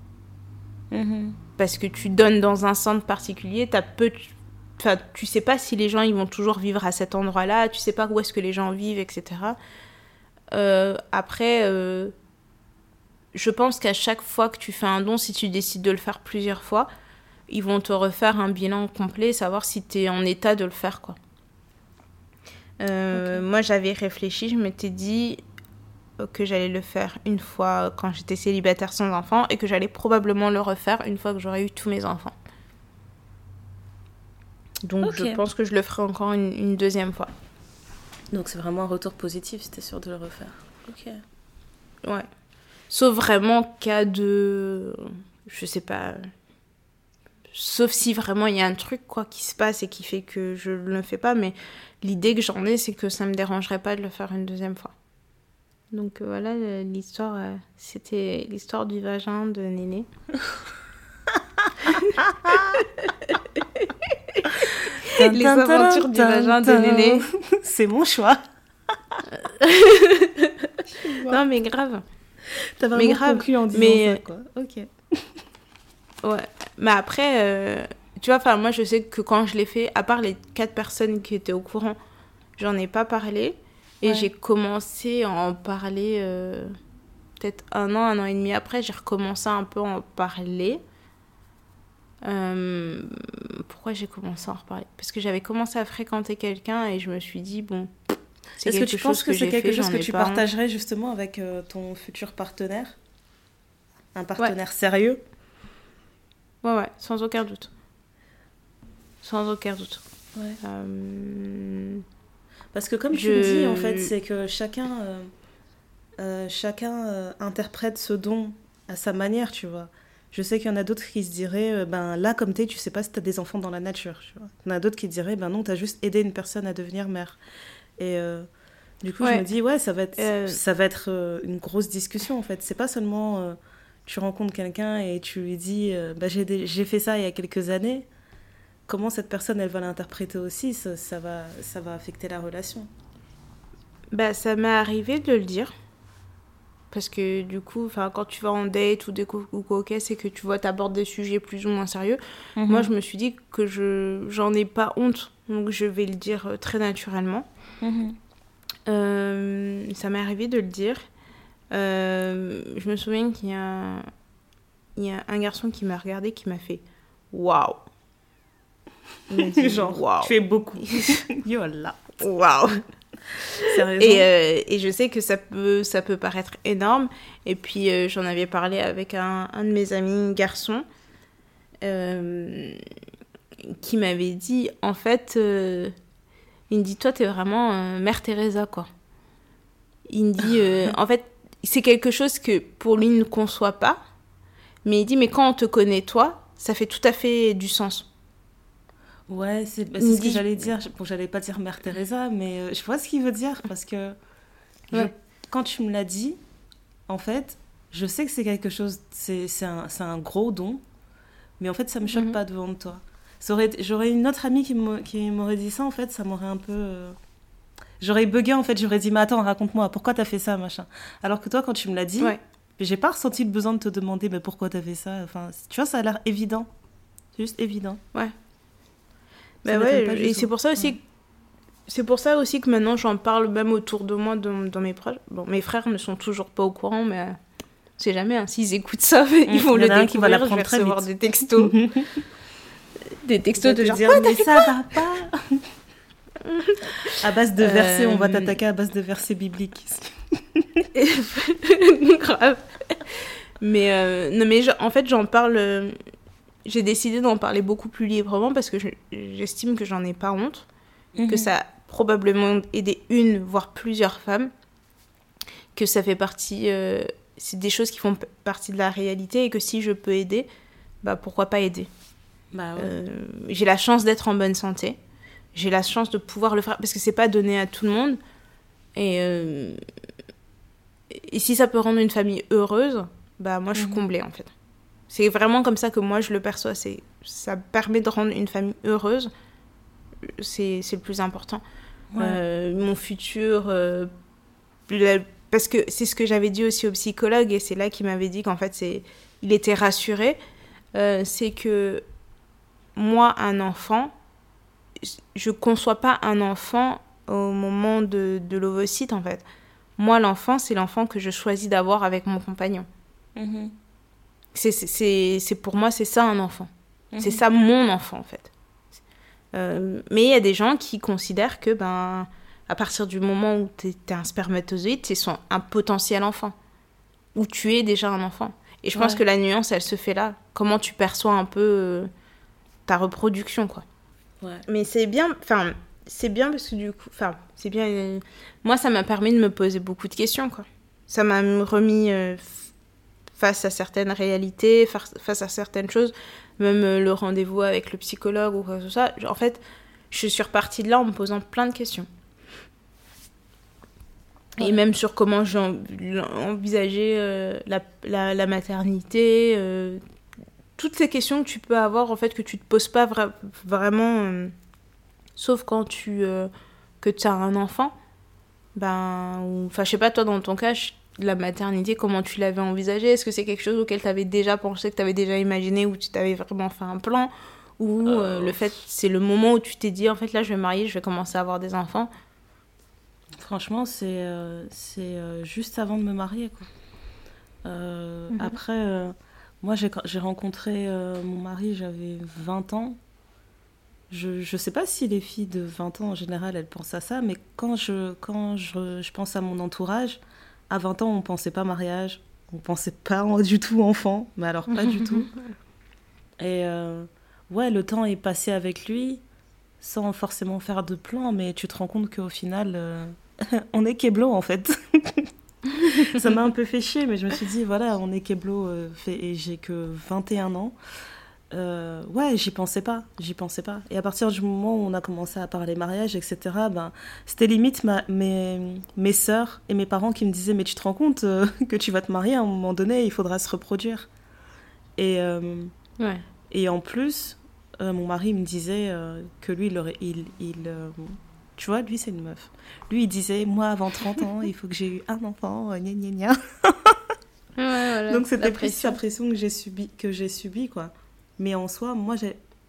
Mhm. Parce que tu donnes dans un centre particulier, t'as peu... de- Enfin, tu sais pas si les gens ils vont toujours vivre à cet endroit-là, tu sais pas où est-ce que les gens vivent, etc. Euh, après, euh, je pense qu'à chaque fois que tu fais un don, si tu décides de le faire plusieurs fois, ils vont te refaire un bilan complet, savoir si tu es en état de le faire, quoi. Euh, Moi, j'avais réfléchi, je m'étais dit que j'allais le faire une fois quand j'étais célibataire sans enfant et que j'allais probablement le refaire une fois que j'aurais eu tous mes enfants. Donc, je pense que je le ferai encore une, une deuxième fois. Donc, c'est vraiment un retour positif, c'était sûr de le refaire. Ok. Ouais. Sauf vraiment cas de. Je sais pas. Sauf si vraiment il y a un truc quoi qui se passe et qui fait que je ne le fais pas, mais l'idée que j'en ai, c'est que ça me dérangerait pas de le faire une deuxième fois. Donc euh, voilà, le- l'histoire, euh, c'était l'histoire du vagin de Néné. Les aventures du vagin de Néné. C'est mon choix. Non mais grave. T'as Mais vraiment grave, conclu en disant mais- ça, quoi. Ok. Ouais. Mais après, euh, tu vois, enfin, moi, je sais que quand je l'ai fait, à part les quatre personnes qui étaient au courant, j'en ai pas parlé. Et Ouais. j'ai commencé à en parler euh, peut-être un an, un an et demi après. J'ai recommencé un peu à en parler. Euh, pourquoi j'ai commencé à en reparler? Parce que j'avais commencé à fréquenter quelqu'un et je me suis dit, bon, Est-ce que tu penses que, c'est quelque fait, chose que tu partagerais justement avec euh, ton futur partenaire? Un partenaire sérieux? Ouais, ouais, sans aucun doute. Sans aucun doute. Ouais. Euh, Parce que comme tu Je- le dis, en fait, c'est que chacun, chacun interprète ce don à sa manière, tu vois. Je sais qu'il y en a d'autres qui se diraient, euh, ben là, comme t'es, tu sais pas si t'as des enfants dans la nature, tu vois. Il y en a d'autres qui diraient, ben non, t'as juste aidé une personne à devenir mère. Et euh, du coup, je me dis, ouais, ça va être, Euh, ça va être euh, une grosse discussion, en fait. C'est pas seulement, tu rencontres quelqu'un et tu lui dis, bah, j'ai fait ça il y a quelques années. comment cette personne, elle va l'interpréter aussi, ça, ça, va, ça va affecter la relation. Bah, ça m'est arrivé de le dire. Parce que du coup, quand tu vas en date ou des ou quoi, c'est que tu vois, t'abordes des sujets plus ou moins sérieux. Mhm. Moi, je me suis dit que je j'en ai pas honte, donc je vais le dire euh, très naturellement. Mhm. Euh, ça m'est arrivé de le dire. Euh, je me souviens qu'il y a, il y a un garçon qui m'a regardé qui m'a fait Waouh! Genre, waouh! tu fais beaucoup. Yo là! Waouh! Et, euh, et, je sais que ça peut, ça peut paraître énorme. Et puis, euh, j'en avais parlé avec un, un, de mes amis garçons euh, qui m'avait dit en fait, il me dit Toi, t'es vraiment Mère Teresa, quoi. Il me dit En fait, c'est quelque chose que pour lui, il ne conçoit pas. Mais il dit Mais quand on te connaît, toi, ça fait tout à fait du sens. Ouais, c'est bah, ce que j'allais dire. Bon, j'allais pas dire Mère Teresa, mais euh, je vois ce qu'il veut dire parce que je, quand tu me l'as dit, en fait, je sais que c'est quelque chose, c'est un, un gros don, mais en fait, ça me choque Mhm. pas devant toi. J'aurais une autre amie qui m'au- qui m'aurait dit ça, en fait, ça m'aurait un peu. euh, J'aurais bugué, en fait, j'aurais dit, mais attends, raconte-moi, pourquoi t'as fait ça, machin. Alors que toi, quand tu me l'as dit, Ouais. j'ai pas ressenti le besoin de te demander, mais pourquoi t'as fait ça. Enfin, tu vois, ça a l'air évident. Juste évident. Ouais. Bah ouais, pas et c'est pour ça aussi. Ouais. que- C'est pour ça aussi que maintenant j'en parle même autour de moi, dans, dans mes proches. Bon, mes frères ne sont toujours pas au courant, mais euh, sait jamais. hein, S'ils écoutent ça, ils vont Il y le un qui va découvrir. je vais très recevoir vite. des textos, des textos de genre. dire, mais ça va pas. à base de versets, on va Euh, t'attaquer à base de versets bibliques. Grave. Mais euh, non, mais je- en fait, j'en parle. J'ai décidé d'en parler beaucoup plus librement parce que je- j'estime que j'en ai pas honte. Mhm. que ça a probablement aidé une, voire plusieurs femmes, que ça fait partie, euh, c'est des choses qui font partie de la réalité et que si je peux aider, bah pourquoi pas aider? Bah ouais. Euh, j'ai la chance d'être en bonne santé, j'ai la chance de pouvoir le faire parce que c'est pas donné à tout le monde et euh, et si ça peut rendre une famille heureuse, bah moi je suis Mhm. comblée en fait. C'est vraiment comme ça que moi je le perçois, c'est ça permet de rendre une famille heureuse, c'est c'est le plus important. Ouais. Euh, mon futur. euh, la- parce que c'est ce que j'avais dit aussi au psychologue, et c'est là qu'il m'avait dit qu'en fait, c'est, il était rassuré. euh, c'est que moi, un enfant, je ne conçois pas un enfant au moment de, de l'ovocyte, en fait. Moi, l'enfant, c'est l'enfant que je choisis d'avoir avec mon compagnon. Mhm. C'est, c'est, c'est, c'est- pour moi, c'est ça un enfant. C'est Mhm. ça mon enfant en fait. Euh, mais il y a des gens qui considèrent que ben à partir du moment où tu es, un spermatozoïde, c'est son un potentiel enfant. Ou tu es déjà un enfant. Et je pense que la nuance, elle se fait là. Comment tu perçois un peu euh, ta reproduction, quoi. Ouais. Mais c'est bien, enfin, c'est bien parce que du coup, enfin, c'est bien. euh, moi, ça m'a permis de me poser beaucoup de questions, quoi. Ça m'a remis face à certaines réalités, face à certaines choses, même euh, le rendez-vous avec le psychologue ou quoi que ce soit. En fait, je suis repartie de là en me posant plein de questions. Ouais. Et même sur comment j'ai en- envisagé euh, la, la, la maternité, euh, toutes ces questions que tu peux avoir, en fait, que tu te poses pas vra- vraiment, euh, sauf quand tu que as un enfant. Ben, ou- enfin, je sais pas, toi, dans ton cas, je- la maternité, comment tu l'avais envisagé Est-ce que c'est quelque chose auquel tu avais déjà pensé, que tu avais déjà imaginé, ou tu t'avais vraiment fait un plan? Ou euh, le fait, c'est le moment où tu t'es dit, en fait, là, je vais me marier, je vais commencer à avoir des enfants? Franchement, c'est euh, c'est euh, juste avant de me marier. Quoi. Euh, Mhm. Après, euh, moi, j'ai j'ai rencontré euh, mon mari, j'avais 20 ans. Je ne sais pas si les filles de 20 ans, en général, elles pensent à ça, mais quand je, quand je, je pense à mon entourage, à 20 ans, on ne pensait pas mariage, on ne pensait pas en- du tout enfant, mais alors pas du tout. Et euh, ouais, le temps est passé avec lui sans forcément faire de plan, mais tu te rends compte qu'au final, euh, on est Keblo en fait. ça m'a un peu fait chier, mais je me suis dit, voilà, on est Keblo euh, fait, et j'ai que 21 ans. Euh, ouais, j'y pensais pas, j'y pensais pas. Et à partir du moment où on a commencé à parler mariage, etc., ben, c'était limite ma, mes, mes sœurs et mes parents qui me disaient, mais tu te rends compte euh, que tu vas te marier à un moment donné, il faudra se reproduire. Et, euh, Ouais. et en plus, mon mari me disait que lui, il, aurait, il, il tu vois, lui, c'est une meuf. Lui, il disait, moi, avant 30 ans, il faut que j'ai eu un enfant, gna gna gna. Donc, c'était la pression que j'ai subie, que j'ai subi, quoi. Mais en soi, moi,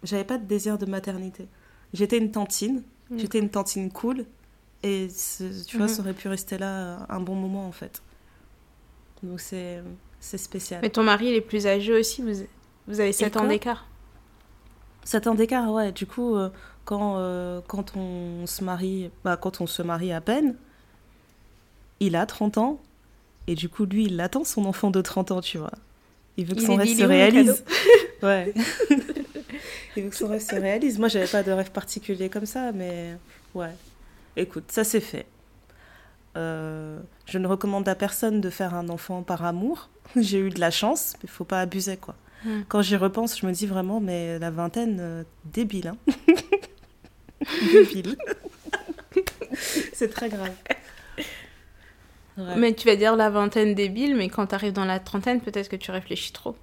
j'avais pas de désir de maternité. J'étais une tantine, j'étais une tantine cool, et tu vois, mm-hmm. ça aurait pu rester là un bon moment, en fait. Donc, c'est spécial. Mais ton mari, il est plus âgé aussi, vous, vous avez 7 ans d'écart 7 ans d'écart, ouais. Du coup, euh, quand, euh, quand on se marie, bah, quand on se marie à peine, il a 30 ans. Et du coup, lui, il attend son enfant de 30 ans, tu vois. Il veut que son rêve se réalise. ouais. il veut que son rêve se réalise. Moi, j'avais pas de rêve particulier comme ça, mais ouais. Écoute, ça c'est fait. Euh, je ne recommande à personne de faire un enfant par amour. J'ai eu de la chance, mais il faut pas abuser, quoi. Hmm. Quand j'y repense, je me dis vraiment, mais la vingtaine, euh, débile. Hein débile. c'est très grave. Mais tu vas dire la vingtaine débile, mais quand tu arrives dans la trentaine, peut-être que tu réfléchis trop.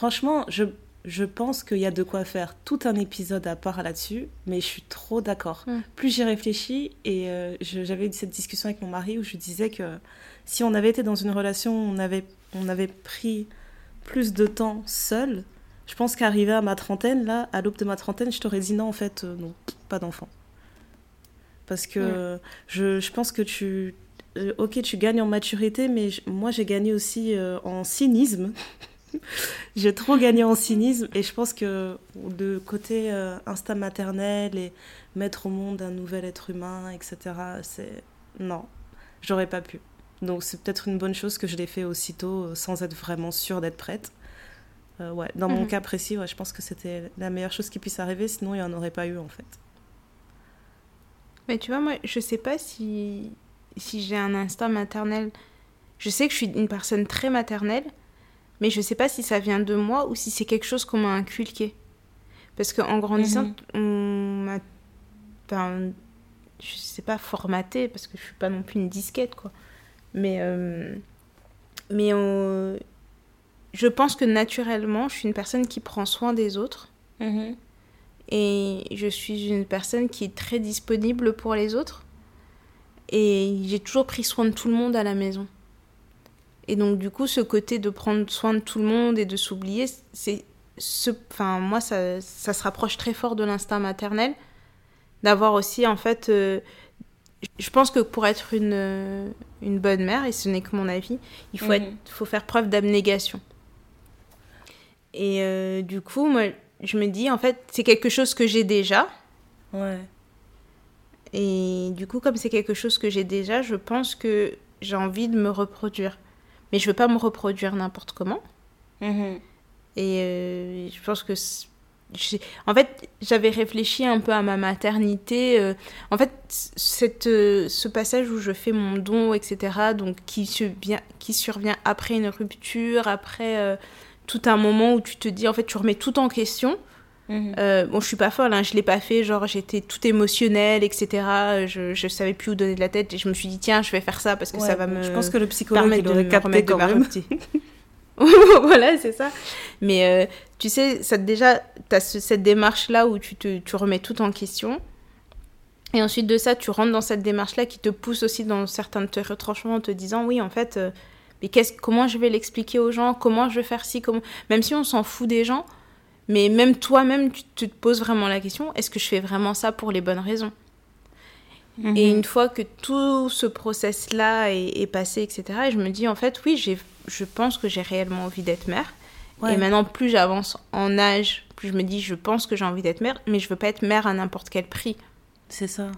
Franchement, je, je pense qu'il y a de quoi faire tout un épisode à part là-dessus, mais je suis trop d'accord. Hmm. Plus j'y réfléchis, et euh, j'avais eu cette discussion avec mon mari où je disais que si on avait été dans une relation, on avait, on avait pris plus de temps seul, je pense qu'arrivé à ma trentaine, là, à l'aube de ma trentaine, je t'aurais dit non, en fait, euh, non, pas d'enfant. Parce que je, je, pense que tu. Euh, ok, tu gagnes en maturité, mais moi, j'ai gagné aussi euh, en cynisme. j'ai trop gagné en cynisme, et je pense que le côté instinct maternel et mettre au monde un nouvel être humain, etc., c'est. Non, j'aurais pas pu. Donc c'est peut-être une bonne chose que je l'ai fait aussitôt euh, sans être vraiment sûre d'être prête. Euh, ouais, dans mon mhm. cas précis, ouais, je pense que c'était la meilleure chose qui puisse arriver, sinon il n'y en aurait pas eu en fait. Mais tu vois, moi, je sais pas si, si j'ai un instinct maternel. Je sais que je suis une personne très maternelle, mais je sais pas si ça vient de moi ou si c'est quelque chose qu'on m'a inculqué. Parce qu'en grandissant, mhm. on m'a. Enfin, je sais pas, formaté, parce que je suis pas non plus une disquette, quoi. Mais, euh, mais je pense que naturellement, je suis une personne qui prend soin des autres. Mhm. Et je suis une personne qui est très disponible pour les autres. Et j'ai toujours pris soin de tout le monde à la maison. Et donc, du coup, ce côté de prendre soin de tout le monde et de s'oublier, c'est. Ce, enfin, moi, ça, ça, se rapproche très fort de l'instinct maternel. D'avoir aussi, en fait, euh, je pense que pour être une, une bonne mère, et ce n'est que mon avis, il faut, être, mhm. faut faire preuve d'abnégation. Et euh, du coup, moi, je me dis, en fait, c'est quelque chose que j'ai déjà. Ouais. Et du coup, comme c'est quelque chose que j'ai déjà, je pense que j'ai envie de me reproduire. Mais je veux pas me reproduire n'importe comment. Mhm. Et euh, je pense que en fait, j'avais réfléchi un peu à ma maternité. Euh, en fait, cette, euh, ce passage où je fais mon don, etc., donc qui, survient, qui survient après une rupture, après euh, tout un moment où tu te dis, en fait, tu remets tout en question. Mhm. bon, je suis pas folle, hein, je l'ai pas fait, genre j'étais tout émotionnelle, etc. Je, je savais plus où donner de la tête et je me suis dit, tiens, je vais faire ça parce que ça va me. Je pense que le psychologue il aurait capté quand même. voilà, c'est ça. Mais euh, tu sais, ça, déjà, tu as cette démarche-là où tu, te, tu remets tout en question. Et ensuite de ça, tu rentres dans cette démarche-là qui te pousse aussi dans certains de tes retranchements en te disant, oui, en fait, euh, mais comment je vais l'expliquer aux gens Comment je vais faire ci comment... Même si on s'en fout des gens, mais même toi-même, tu, te poses vraiment la question, est-ce que je fais vraiment ça pour les bonnes raisons? Et mhm. une fois que tout ce process-là est, est, passé, etc., je me dis, en fait, oui, je pense que j'ai réellement envie d'être mère. Et maintenant, plus j'avance en âge, plus je me dis, je pense que j'ai envie d'être mère, mais je veux pas être mère à n'importe quel prix. C'est ça.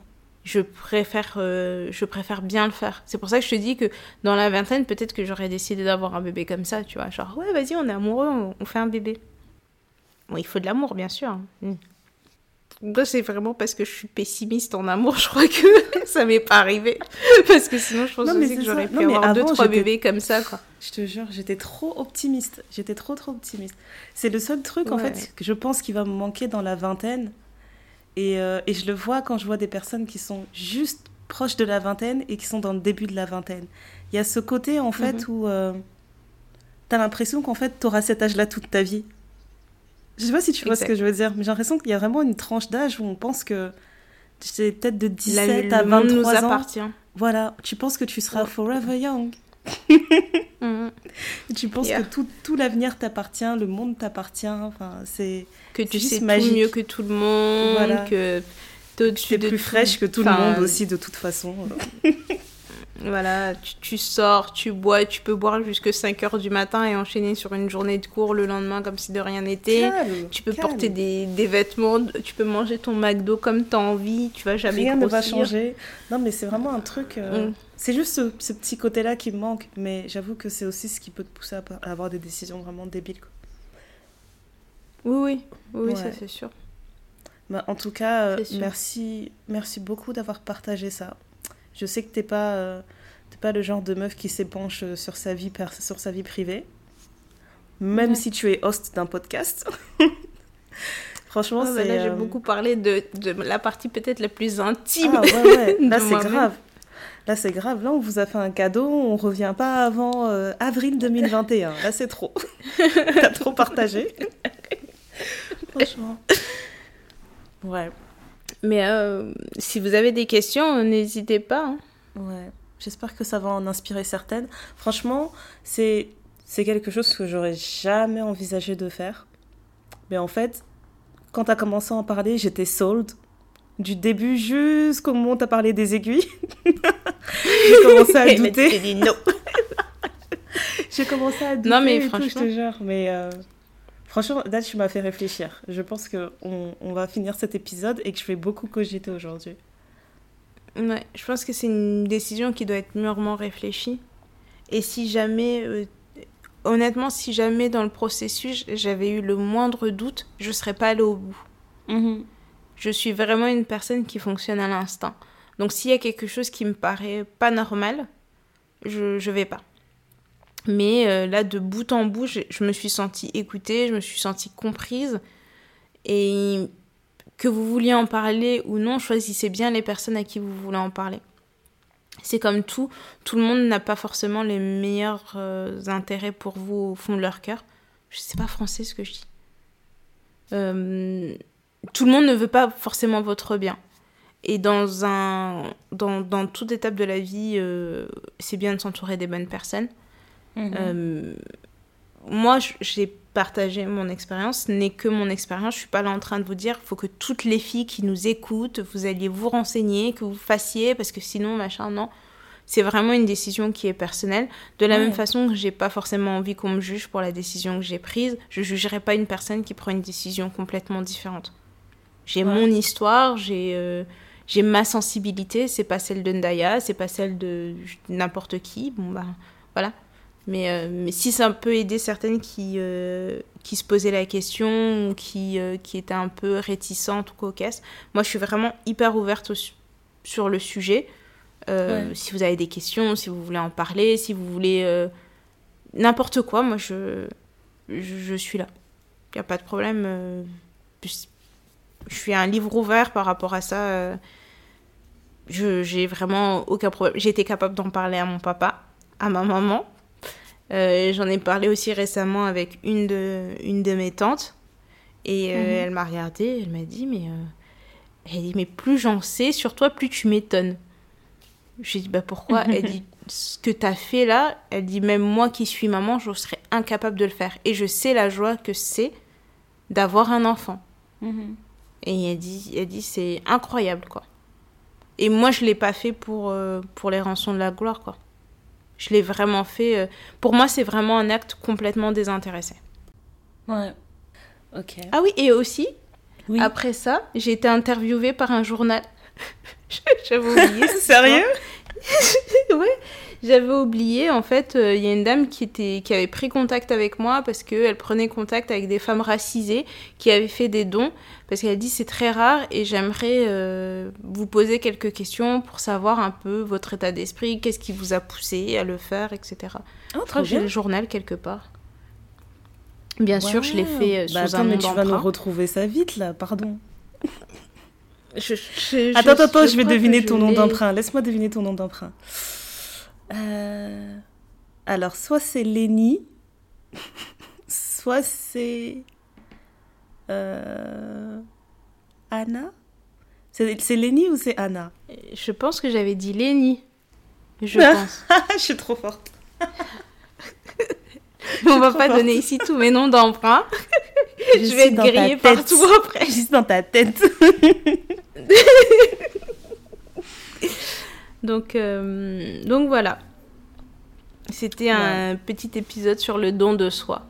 Je préfère, euh, je préfère bien le faire. C'est pour ça que je te dis que dans la vingtaine, peut-être que j'aurais décidé d'avoir un bébé comme ça, tu vois. Genre, ouais, vas-y, on est amoureux, on, fait un bébé. Bon, il faut de l'amour, bien sûr. Mm c'est vraiment parce que je suis pessimiste en amour, je crois que ça m'est pas arrivé. parce que sinon, je pense aussi que j'aurais pu avoir deux, trois bébés comme ça, quoi. Je te jure, j'étais trop optimiste. J'étais trop, trop optimiste. C'est le seul truc, en fait, que je pense qui va me manquer dans la vingtaine. Et, euh, et, je le vois quand je vois des personnes qui sont juste proches de la vingtaine et qui sont dans le début de la vingtaine. Il y a ce côté, en fait, mhm. où euh, tu as l'impression qu'en fait, tu auras cet âge-là toute ta vie. Je sais pas si tu vois ce que je veux dire, mais j'ai l'impression qu'il y a vraiment une tranche d'âge où on pense que c'est peut-être de 17 à 23 nous ans. appartient. Voilà, tu penses que tu seras forever young. Mhm. Tu penses que tout, tout l'avenir t'appartient, le monde t'appartient. Enfin, c'est que tu sais tout mieux que tout le monde, voilà. que tu es plus fraîche que tout le monde aussi de toute façon. Voilà, tu, sors, tu bois, tu peux boire jusque 5 heures du matin et enchaîner sur une journée de cours le lendemain comme si de rien n'était. Tu peux porter des, des, vêtements, tu peux manger ton McDo comme tu as envie, tu vas jamais Rien ne va changer. Non, mais c'est vraiment un truc. Euh, mm. C'est juste ce, petit côté-là qui me manque, mais j'avoue que c'est aussi ce qui peut te pousser à, avoir des décisions vraiment débiles. Oui, oui, oui, ça c'est sûr. Bah, en tout cas, euh, merci, merci beaucoup d'avoir partagé ça. Je sais que t'es pas, euh, pas le genre de meuf qui s'épanche euh, sur sa vie sur sa vie privée, même si tu es host d'un podcast. Franchement, ah, bah c'est. là, j'ai euh, beaucoup parlé de, de la partie peut-être la plus intime. Ah, ouais, ouais. Là, c'est grave. Là, c'est grave. Là, on vous a fait un cadeau. On revient pas avant avril 2021. Là, c'est trop. T'as trop partagé. Franchement. Ouais. Mais euh, si vous avez des questions, n'hésitez pas. Hein. Ouais, j'espère que ça va en inspirer certaines. Franchement, c'est c'est quelque chose que j'aurais jamais envisagé de faire. Mais en fait, quand tu as commencé à en parler, j'étais sold. Du début jusqu'au moment où tu as parlé des aiguilles. J'ai commencé à douter. dit non. J'ai commencé à douter. Non, mais franchement. je te jure. Mais euh, Franchement, là, tu m'as fait réfléchir. Je pense qu'on on va finir cet épisode et que je vais beaucoup cogiter aujourd'hui. Ouais, je pense que c'est une décision qui doit être mûrement réfléchie. Et si jamais, euh, honnêtement, si jamais dans le processus j'avais eu le moindre doute, je ne serais pas allée au bout. Mhm. Je suis vraiment une personne qui fonctionne à l'instinct. Donc s'il y a quelque chose qui me paraît pas normal, je ne vais pas. Mais euh, là, de bout en bout, je, me suis sentie écoutée, je me suis sentie comprise. Et que vous vouliez en parler ou non, choisissez bien les personnes à qui vous voulez en parler. C'est comme tout, tout le monde n'a pas forcément les meilleurs euh, intérêts pour vous au fond de leur cœur. Je sais pas français ce que je dis. Euh, tout le monde ne veut pas forcément votre bien. Et dans, un, dans, dans toute étape de la vie, c'est bien de s'entourer des bonnes personnes. Mhm. Euh, moi, j'ai partagé mon expérience, ce n'est que mon expérience. Je suis pas là en train de vous dire, il faut que toutes les filles qui nous écoutent, vous alliez vous renseigner, que vous fassiez, parce que sinon, machin, non. C'est vraiment une décision qui est personnelle. De la même façon que j'ai pas forcément envie qu'on me juge pour la décision que j'ai prise, je jugerai pas une personne qui prend une décision complètement différente. J'ai mon histoire, j'ai euh, j'ai ma sensibilité, c'est pas celle de Ndaya, c'est pas celle de n'importe qui. Bon bah voilà. Mais, euh, mais si ça peut aider certaines qui, euh, qui se posaient la question ou qui, euh, qui étaient un peu réticentes ou cocasses, moi je suis vraiment hyper ouverte sur le sujet. Si vous avez des questions, si vous voulez en parler, si vous voulez n'importe quoi, moi je, je, suis là. Il n'y a pas de problème. je suis un livre ouvert par rapport à ça. j'ai vraiment aucun problème. J'ai été capable d'en parler à mon papa, à ma maman j'en ai parlé aussi récemment avec une de, une de mes tantes. Et euh, mhm. elle m'a regardée, elle m'a dit, mais, euh, elle dit, mais plus j'en sais sur toi, plus tu m'étonnes. J'ai dit, bah pourquoi? Elle dit, ce que tu as fait là, elle dit, même moi qui suis maman, je serais incapable de le faire. Et je sais la joie que c'est d'avoir un enfant. Mhm. Et elle dit, elle dit c'est incroyable, quoi. Et moi, je l'ai pas fait pour, pour les rançons de la gloire, quoi. Je l'ai vraiment fait. Euh, pour moi, c'est vraiment un acte complètement désintéressé. Ouais. Ok. Ah oui, et aussi, après ça, j'ai été interviewée par un journal. J'avais oublié. Sérieux? Oui. J'avais oublié, en fait, euh, il y a une dame qui, était, qui avait pris contact avec moi parce qu'elle prenait contact avec des femmes racisées qui avaient fait des dons. Parce qu'elle a dit c'est très rare et j'aimerais euh, vous poser quelques questions pour savoir un peu votre état d'esprit, qu'est-ce qui vous a poussé à le faire, etc. Oh, je crois que j'ai le journal quelque part. Bien sûr, je l'ai fait euh, bah, sous un mais tu vas nous retrouver ça vite là, pardon. attends, attends, je vais deviner ton nom d'emprunt. Laisse-moi deviner ton nom d'emprunt. Euh, alors, soit c'est Lenny, soit c'est. Euh, Anna C'est Lenny ou c'est Anna? Je pense que j'avais dit Lenny. Je pense. Je suis trop forte. On va pas donner ici tous mes noms d'emprunt. Je, vais suis être grillée partout après. Juste dans ta tête. Donc, euh, donc voilà. C'était un petit épisode sur le don de soi.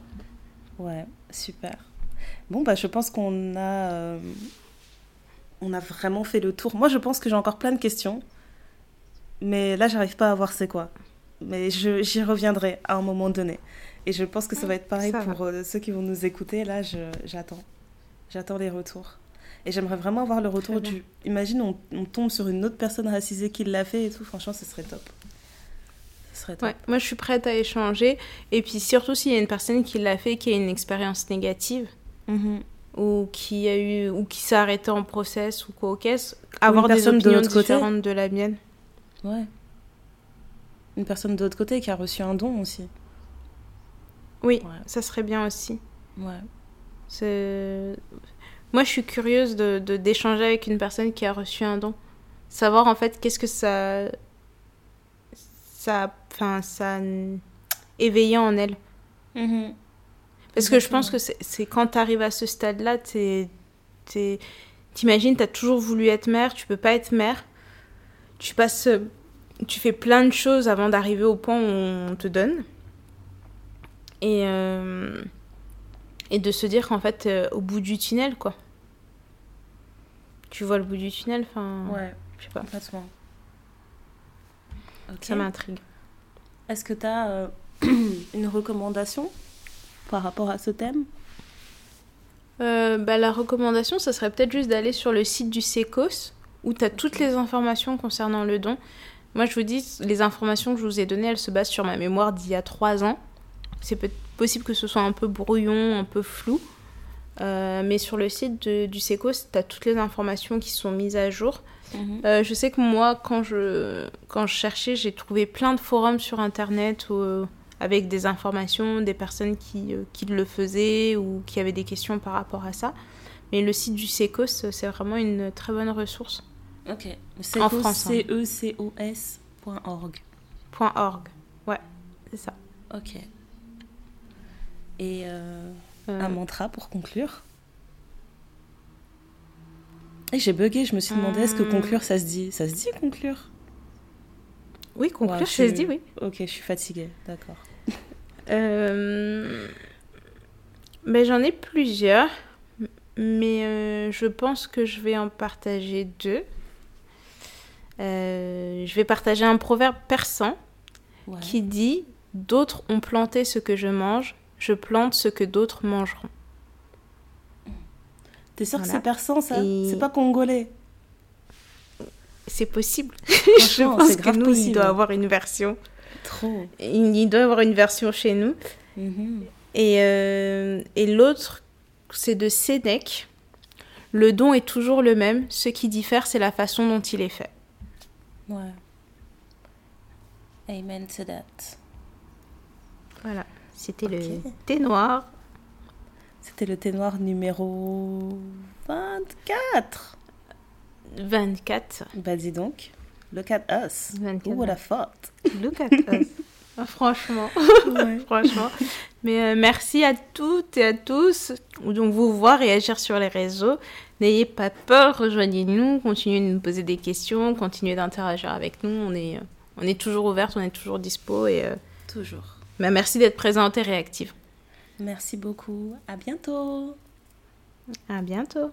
Ouais, super. Bon, bah, je pense qu'on a, euh, on a vraiment fait le tour. Moi, je pense que j'ai encore plein de questions. Mais là, j'arrive pas à voir c'est quoi. Mais j'y reviendrai à un moment donné. Et je pense que ça va être pareil Ça pour euh, ceux qui vont nous écouter. Là, j'attends. J'attends les retours. Et j'aimerais vraiment avoir le retour du. Imagine, on, on tombe sur une autre personne racisée qui l'a fait et tout. Franchement, ce serait top. Ce serait top. Ouais, moi je suis prête à échanger. Et puis surtout s'il y a une personne qui l'a fait, qui a une expérience négative, Mhm. ou qui a eu ou qui s'est arrêté en process ou quoi au caisse, avoir des personne de opinions l'autre côté. différentes de la mienne. Ouais. Une personne de l'autre côté qui a reçu un don aussi. Oui, Ouais. ça serait bien aussi. Ouais. C'est... Moi, je suis curieuse de, d'échanger avec une personne qui a reçu un don. Savoir en fait qu'est-ce que ça. Ça. Enfin, ça. éveillait en elle. Parce que je pense que c'est, quand tu arrives à ce stade-là, t'imagines, tu as toujours voulu être mère, tu peux pas être mère. Tu passes. Tu fais plein de choses avant d'arriver au point où on te donne. Et. euh, et de se dire qu'en fait, euh, au bout du tunnel, quoi. Tu vois le bout du tunnel, enfin. Ouais, Je sais pas. complètement. Ça m'intrigue. Est-ce que tu as une recommandation par rapport à ce thème? Euh, bah, la recommandation, ça serait peut-être juste d'aller sur le site du SECOS où tu as toutes les informations concernant le don. Moi, je vous dis, les informations que je vous ai données, elles se basent sur ma mémoire d'il y a trois ans. C'est peut- possible que ce soit un peu brouillon, un peu flou. Euh, mais sur le site de- du SECOS, tu as toutes les informations qui sont mises à jour. Euh, je sais que moi, quand je, quand je cherchais, j'ai trouvé plein de forums sur Internet où, euh, avec des informations, des personnes qui, qui le faisaient ou qui avaient des questions par rapport à ça. Mais le site du SECOS, c'est vraiment une très bonne ressource. Ok. France, hein. C-E-C-O-S.org. .org. Ouais, c'est ça. Ok. Et euh, un mantra pour conclure Et j'ai bugué, je me suis demandé est-ce que Hum. conclure ça se dit? Ça se dit conclure? Oui, conclure, Ouais, ça se dit, oui. Ok, je suis fatiguée, d'accord. Euh, ben, J'en ai plusieurs, mais euh, je pense que je vais en partager deux. Euh, je vais partager un proverbe persan Ouais. qui dit D'autres ont planté ce que je mange, je plante ce que d'autres mangeront. T'es sûr que c'est persan ça? Et- C'est pas congolais? C'est possible. je pense que nous, il doit avoir une version. Trop. Il il doit avoir une version chez nous. Mhm. Et, euh, et l'autre, c'est de Sénèque. Le don est toujours le même. Ce qui diffère, c'est la façon dont il est fait. Ouais. Amen to that. Voilà. C'était le thé noir. C'était le thé noir numéro 24. 24. Bah dis donc, look at us. 24. Who would have thought? Look at us. Ah, franchement. Ouais. Franchement. Mais euh, merci à toutes et à tous. Donc, vous voir réagir sur les réseaux. N'ayez pas peur, rejoignez-nous, continuez de nous poser des questions, continuez d'interagir avec nous. On est, euh, on est toujours ouverte, on est toujours dispo. Et euh, Toujours. Bah, merci d'être présente et réactive. Merci beaucoup. À bientôt. À bientôt.